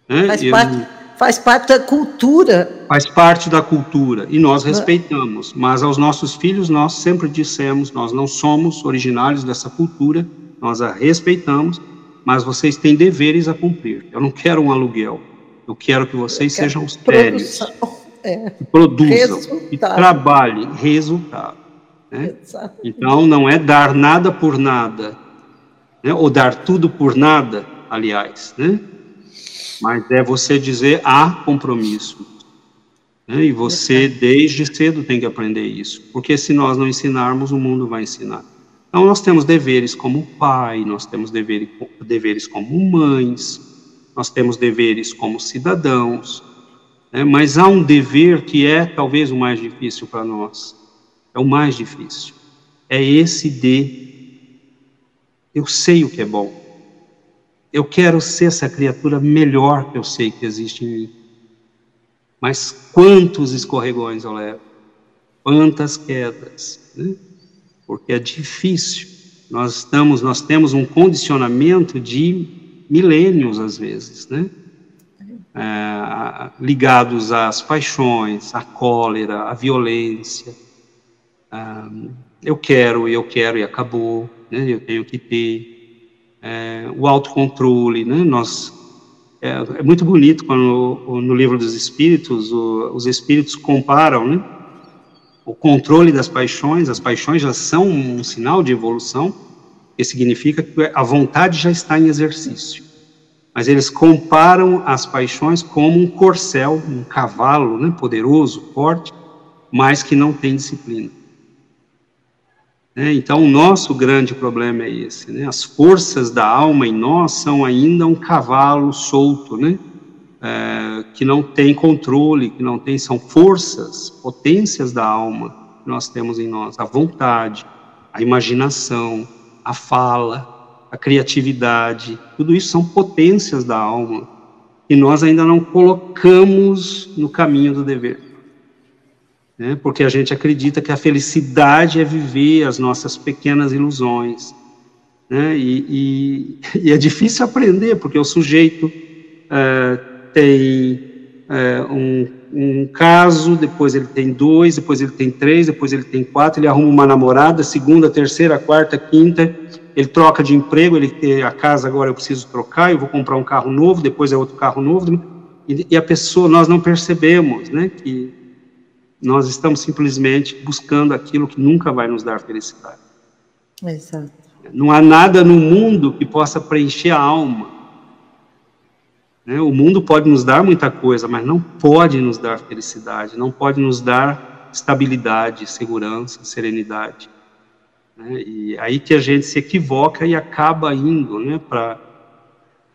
Né? Faz, parte, faz parte da cultura. Faz parte da cultura, e nós respeitamos, mas aos nossos filhos nós sempre dissemos, nós não somos originários dessa cultura, nós a respeitamos, mas vocês têm deveres a cumprir. Eu não quero um aluguel. Eu quero que vocês sejam sérios, é. que produzam, resultado. que trabalhem, resultado. Né? Então, não é dar nada por nada, né? ou dar tudo por nada, aliás, né? mas é você dizer há compromisso. Né? E você, desde cedo, tem que aprender isso, porque se nós não ensinarmos, o mundo vai ensinar. Então, nós temos deveres como pai, nós temos deveres, deveres como mães, nós temos deveres como cidadãos, né? mas há um dever que é talvez o mais difícil para nós, é o mais difícil, é esse de eu sei o que é bom, eu quero ser essa criatura melhor que eu sei que existe em mim, mas quantos escorregões eu levo, quantas quedas, né? porque é difícil. Nós estamos, nós temos um condicionamento de milênios às vezes, né? É, ligados às paixões, à cólera, à violência. Ah, eu quero, eu quero e acabou, né? Eu tenho que ter é, o autocontrole, né? Nós é, é, muito bonito quando no livro dos Espíritos o, os Espíritos comparam, né? o controle das paixões, as paixões já são um sinal de evolução, que significa que a vontade já está em exercício. Mas eles comparam as paixões como um corcel, um cavalo né, poderoso, forte, mas que não tem disciplina. É, então, o nosso grande problema é esse. Né? As forças da alma em nós são ainda um cavalo solto, né? é, que não tem controle, que não tem, são forças, potências da alma que nós temos em nós, a vontade, a imaginação, a fala, a criatividade, tudo isso são potências da alma e nós ainda não colocamos no caminho do dever. Né? Porque a gente acredita que a felicidade é viver as nossas pequenas ilusões. Né? E, e, e, é difícil aprender, porque o sujeito é, tem é, um, um, caso, depois ele tem dois, depois ele tem três, depois ele tem quatro, ele arruma uma namorada, segunda, terceira, quarta, quinta, ele troca de emprego, ele tem a casa agora eu preciso trocar, eu vou comprar um carro novo, depois é outro carro novo, e, e a pessoa, nós não percebemos, né, que nós estamos simplesmente buscando aquilo que nunca vai nos dar felicidade. Exato. Não há nada no mundo que possa preencher a alma né? O mundo pode nos dar muita coisa, mas não pode nos dar felicidade, não pode nos dar estabilidade, segurança, serenidade. Né? E aí que a gente se equivoca e acaba indo né, para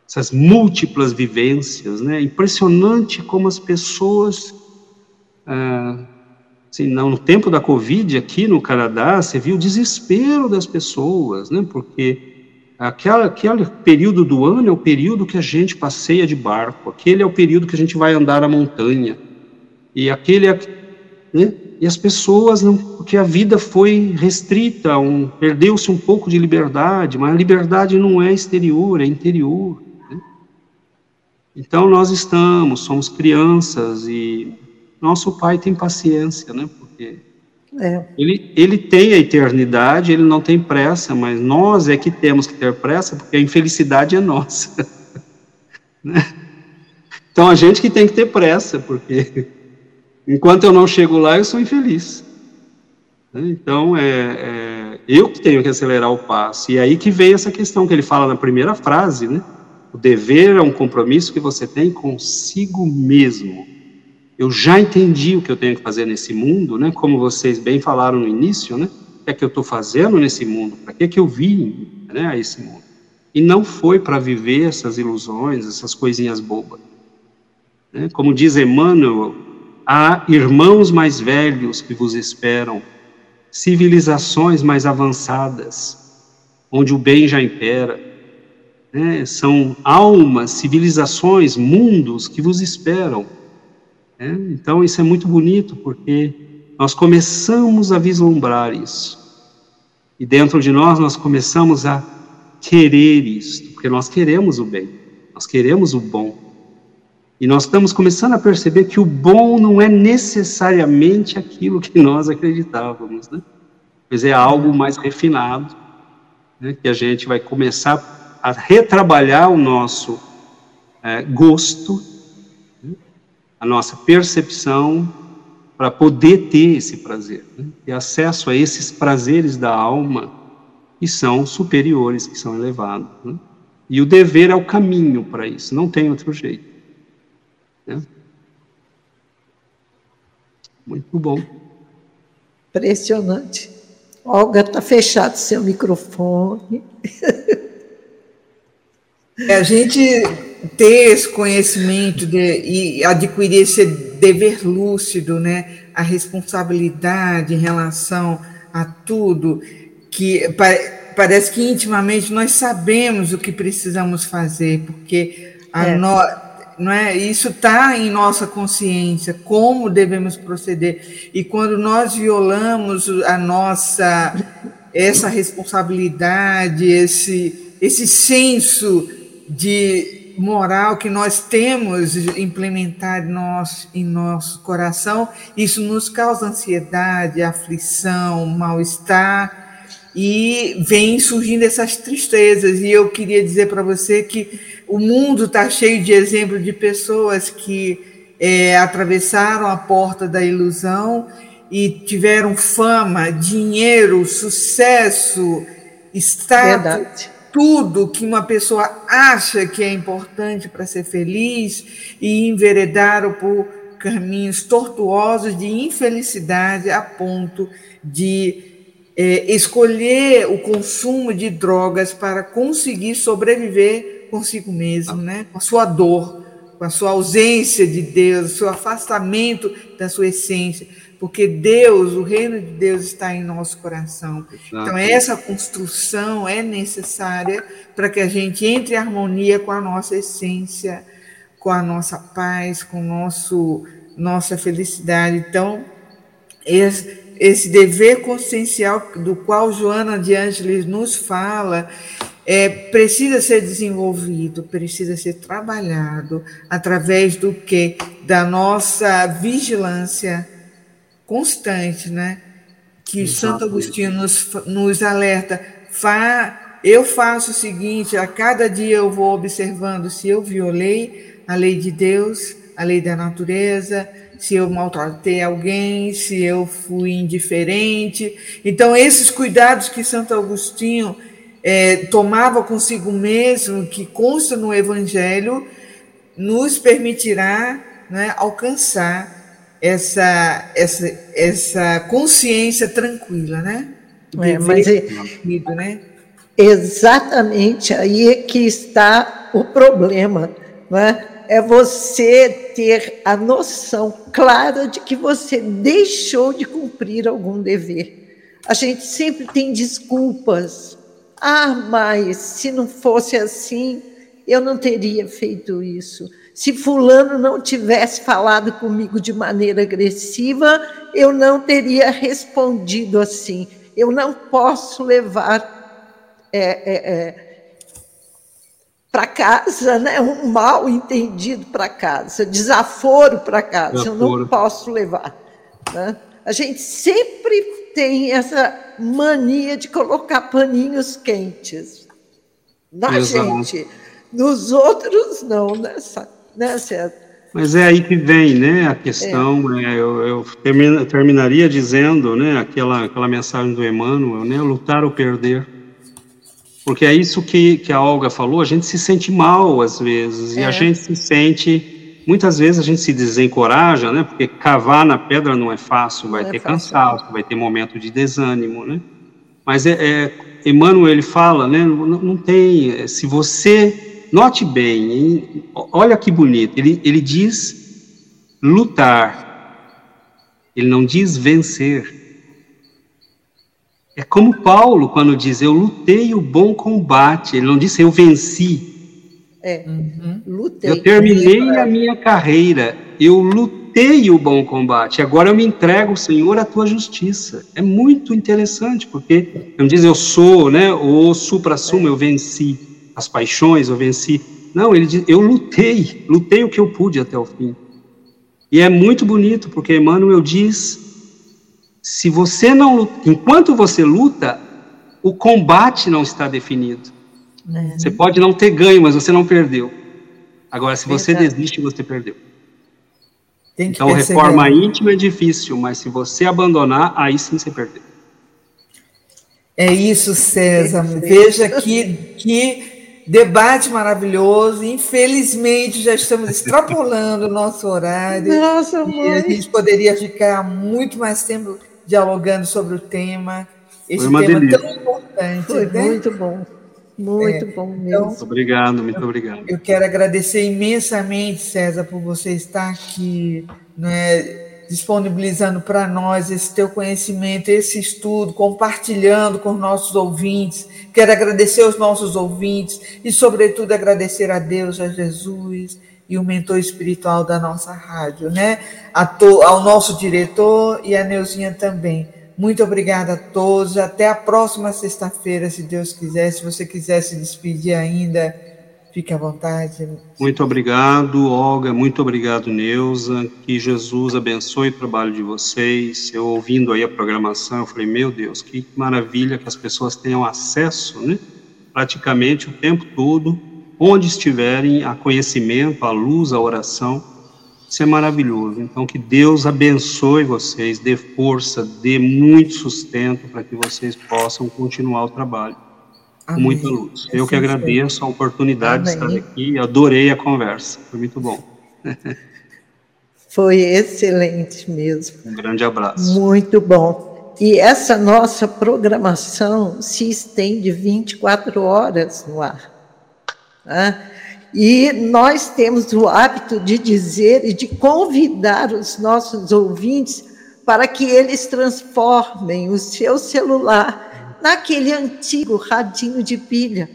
essas múltiplas vivências. Né? Impressionante como as pessoas ah, assim, no tempo da Covid aqui no Canadá, você viu o desespero das pessoas, né? Porque aquela, aquele período do ano é o período que a gente passeia de barco, aquele é o período que a gente vai andar na montanha, e aquele é, né? E as pessoas não, porque a vida foi restrita, um, perdeu-se um pouco de liberdade, mas a liberdade não é exterior, é interior. Né? Então nós estamos, somos crianças e nosso Pai tem paciência, né? Porque é. ele, ele tem a eternidade, ele não tem pressa, mas nós é que temos que ter pressa, porque a infelicidade é nossa. né? Então a gente que tem que ter pressa, porque enquanto eu não chego lá, eu sou infeliz. Né? Então é, é eu que tenho que acelerar o passo. E é aí que vem essa questão que ele fala na primeira frase, né? O dever é um compromisso que você tem consigo mesmo eu já entendi o que eu tenho que fazer nesse mundo, né? Como vocês bem falaram no início, né? O que é que eu estou fazendo nesse mundo? Para que é que eu vim, né? A esse mundo? E não foi para viver essas ilusões, essas coisinhas bobas. Né? Como diz Emmanuel, há irmãos mais velhos que vos esperam, civilizações mais avançadas, onde o bem já impera. Né? São almas, civilizações, mundos que vos esperam é, então, isso é muito bonito, porque nós começamos a vislumbrar isso. E dentro de nós, nós começamos a querer isso, porque nós queremos o bem, nós queremos o bom. E nós estamos começando a perceber que o bom não é necessariamente aquilo que nós acreditávamos, né? Mas é algo mais refinado, né? que a gente vai começar a retrabalhar o nosso é, gosto nossa percepção para poder ter esse prazer, né? acesso a esses prazeres da alma que são superiores, que são elevados. Né? E o dever é o caminho para isso, não tem outro jeito. Né? Muito bom. Impressionante. Olga, está fechado seu microfone. É, a gente ter esse conhecimento de, e adquirir esse dever lúcido, né, a responsabilidade em relação a tudo, que parece que intimamente nós sabemos o que precisamos fazer, porque a é. no, não é? Isso está em nossa consciência como devemos proceder. E quando nós violamos a nossa essa responsabilidade esse esse senso de moral que nós temos implementado em nosso, em nosso coração, isso nos causa ansiedade, aflição, mal-estar, e vem surgindo essas tristezas. E eu queria dizer para você que o mundo está cheio de exemplos de pessoas que é, atravessaram a porta da ilusão e tiveram fama, dinheiro, sucesso, status. Verdade tudo que uma pessoa acha que é importante para ser feliz e enveredaram por caminhos tortuosos de infelicidade a ponto de é, escolher o consumo de drogas para conseguir sobreviver consigo mesmo, né? com a sua dor, com a sua ausência de Deus, o seu afastamento da sua essência porque Deus, o reino de Deus está em nosso coração. Exato. Então, essa construção é necessária para que a gente entre em harmonia com a nossa essência, com a nossa paz, com nosso nossa felicidade. Então, esse, esse dever consciencial do qual Joana de Ângeles nos fala, é, precisa ser desenvolvido, precisa ser trabalhado através do que? Da nossa vigilância constante, né? Que Exato. Santo Agostinho nos, nos alerta. Fa, eu faço o seguinte: a cada dia eu vou observando se eu violei a lei de Deus, a lei da natureza, se eu maltratei alguém, se eu fui indiferente. Então, esses cuidados que Santo Agostinho é, tomava consigo mesmo, que consta no Evangelho, nos permitirá né, alcançar essa, essa, essa consciência tranquila, né? É, mas é, né? Exatamente aí é que está o problema, não é? É você ter a noção clara de que você deixou de cumprir algum dever. A gente sempre tem desculpas. Ah, mas se não fosse assim, eu não teria feito isso. Se Fulano não tivesse falado comigo de maneira agressiva, eu não teria respondido assim. Eu não posso levar é, é, é, para casa né, um mal entendido para casa, desaforo para casa. Desaforo. Eu não posso levar. Né? A gente sempre tem essa mania de colocar paninhos quentes na Exato. gente. Nos outros, não, né, né César? Mas é aí que vem, né, a questão. É. É, eu, eu termina, terminaria dizendo, né, aquela, aquela mensagem do Emmanuel, né, lutar ou perder. Porque é isso que, que a Olga falou, a gente se sente mal às vezes, é. e a é. gente se sente, muitas vezes a gente se desencoraja, né, porque cavar na pedra não é fácil, vai é ter é cansaço, vai ter momento de desânimo, né. Mas é, é Emmanuel, ele fala, né, não, não tem, se você Note bem, hein? olha que bonito. Ele, ele diz lutar, ele não diz vencer. É como Paulo, quando diz eu lutei o bom combate, ele não disse eu venci. É, uhum. lutei. Eu terminei a minha carreira, eu lutei o bom combate, agora eu me entrego, Senhor, à tua justiça. É muito interessante, porque não diz eu sou, né, ou supra-sumo, é. eu venci as paixões, eu venci. Não, ele diz, eu lutei, lutei o que eu pude até o fim. E é muito bonito, porque Emmanuel diz: se você não enquanto você luta, o combate não está definido. É. Você pode não ter ganho, mas você não perdeu. Agora, se você Verdade. desiste, você perdeu. então, reforma íntima é difícil, mas se você abandonar, aí sim você perdeu. É isso, César. Veja que, que Debate maravilhoso. Infelizmente, já estamos extrapolando o nosso horário. Nossa, mãe. a gente poderia ficar muito mais tempo dialogando sobre o tema. Esse tema delícia. tão importante. Foi né? muito bom. Muito é, bom mesmo. Então, muito obrigado, muito obrigado. Eu quero agradecer imensamente, César, por você estar aqui. Né? disponibilizando para nós esse teu conhecimento, esse estudo, compartilhando com os nossos ouvintes. Quero agradecer aos nossos ouvintes e, sobretudo, agradecer a Deus, a Jesus e o mentor espiritual da nossa rádio, né? To, ao nosso diretor e a Neuzinha também. Muito obrigada a todos. Até a próxima sexta-feira, se Deus quiser. Se você quiser se despedir ainda Fique à vontade. Muito obrigado, Olga. Muito obrigado, Neuza. Que Jesus abençoe o trabalho de vocês. Eu ouvindo aí a programação, eu falei, meu Deus, que maravilha que as pessoas tenham acesso, né? Praticamente o tempo todo, onde estiverem, a conhecimento, a luz, a oração. Isso é maravilhoso. Então, que Deus abençoe vocês, dê força, dê muito sustento para que vocês possam continuar o trabalho com muita luz. Eu que agradeço a oportunidade Amém. de estar aqui, adorei a conversa, foi muito bom. Foi excelente mesmo. Um grande abraço. Muito bom. E essa nossa programação se estende 24 horas no ar. Né? E nós temos o hábito de dizer e de convidar os nossos ouvintes para que eles transformem o seu celular naquele antigo radinho de pilha,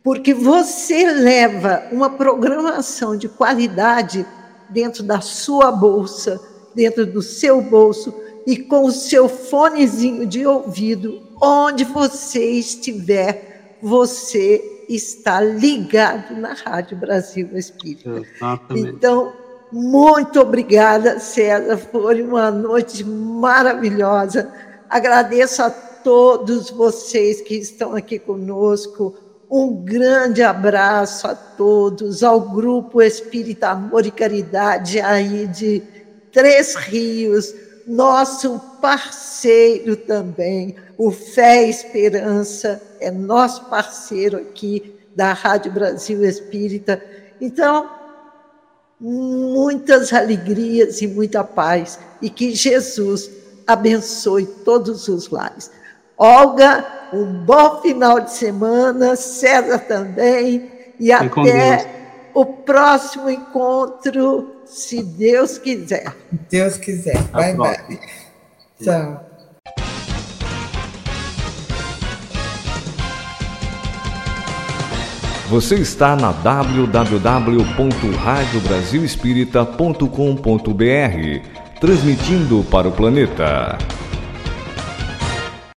porque você leva uma programação de qualidade dentro da sua bolsa, dentro do seu bolso e com o seu fonezinho de ouvido, onde você estiver, você está ligado na Rádio Brasil Espírita. Exatamente. Então, muito obrigada, César, foi uma noite maravilhosa. Agradeço a todos vocês que estão aqui conosco. Um grande abraço a todos, ao Grupo Espírita Amor e Caridade aí de Três Rios, nosso parceiro também, o Fé e Esperança, é nosso parceiro aqui da Rádio Brasil Espírita. Então, muitas alegrias e muita paz, e que Jesus abençoe todos os lares. Olga, um bom final de semana, César também, e, até o próximo encontro, se Deus quiser. Deus quiser. Bye, bye. Tchau. Você está na www.radiobrasilespírita.com.br, transmitindo para o planeta.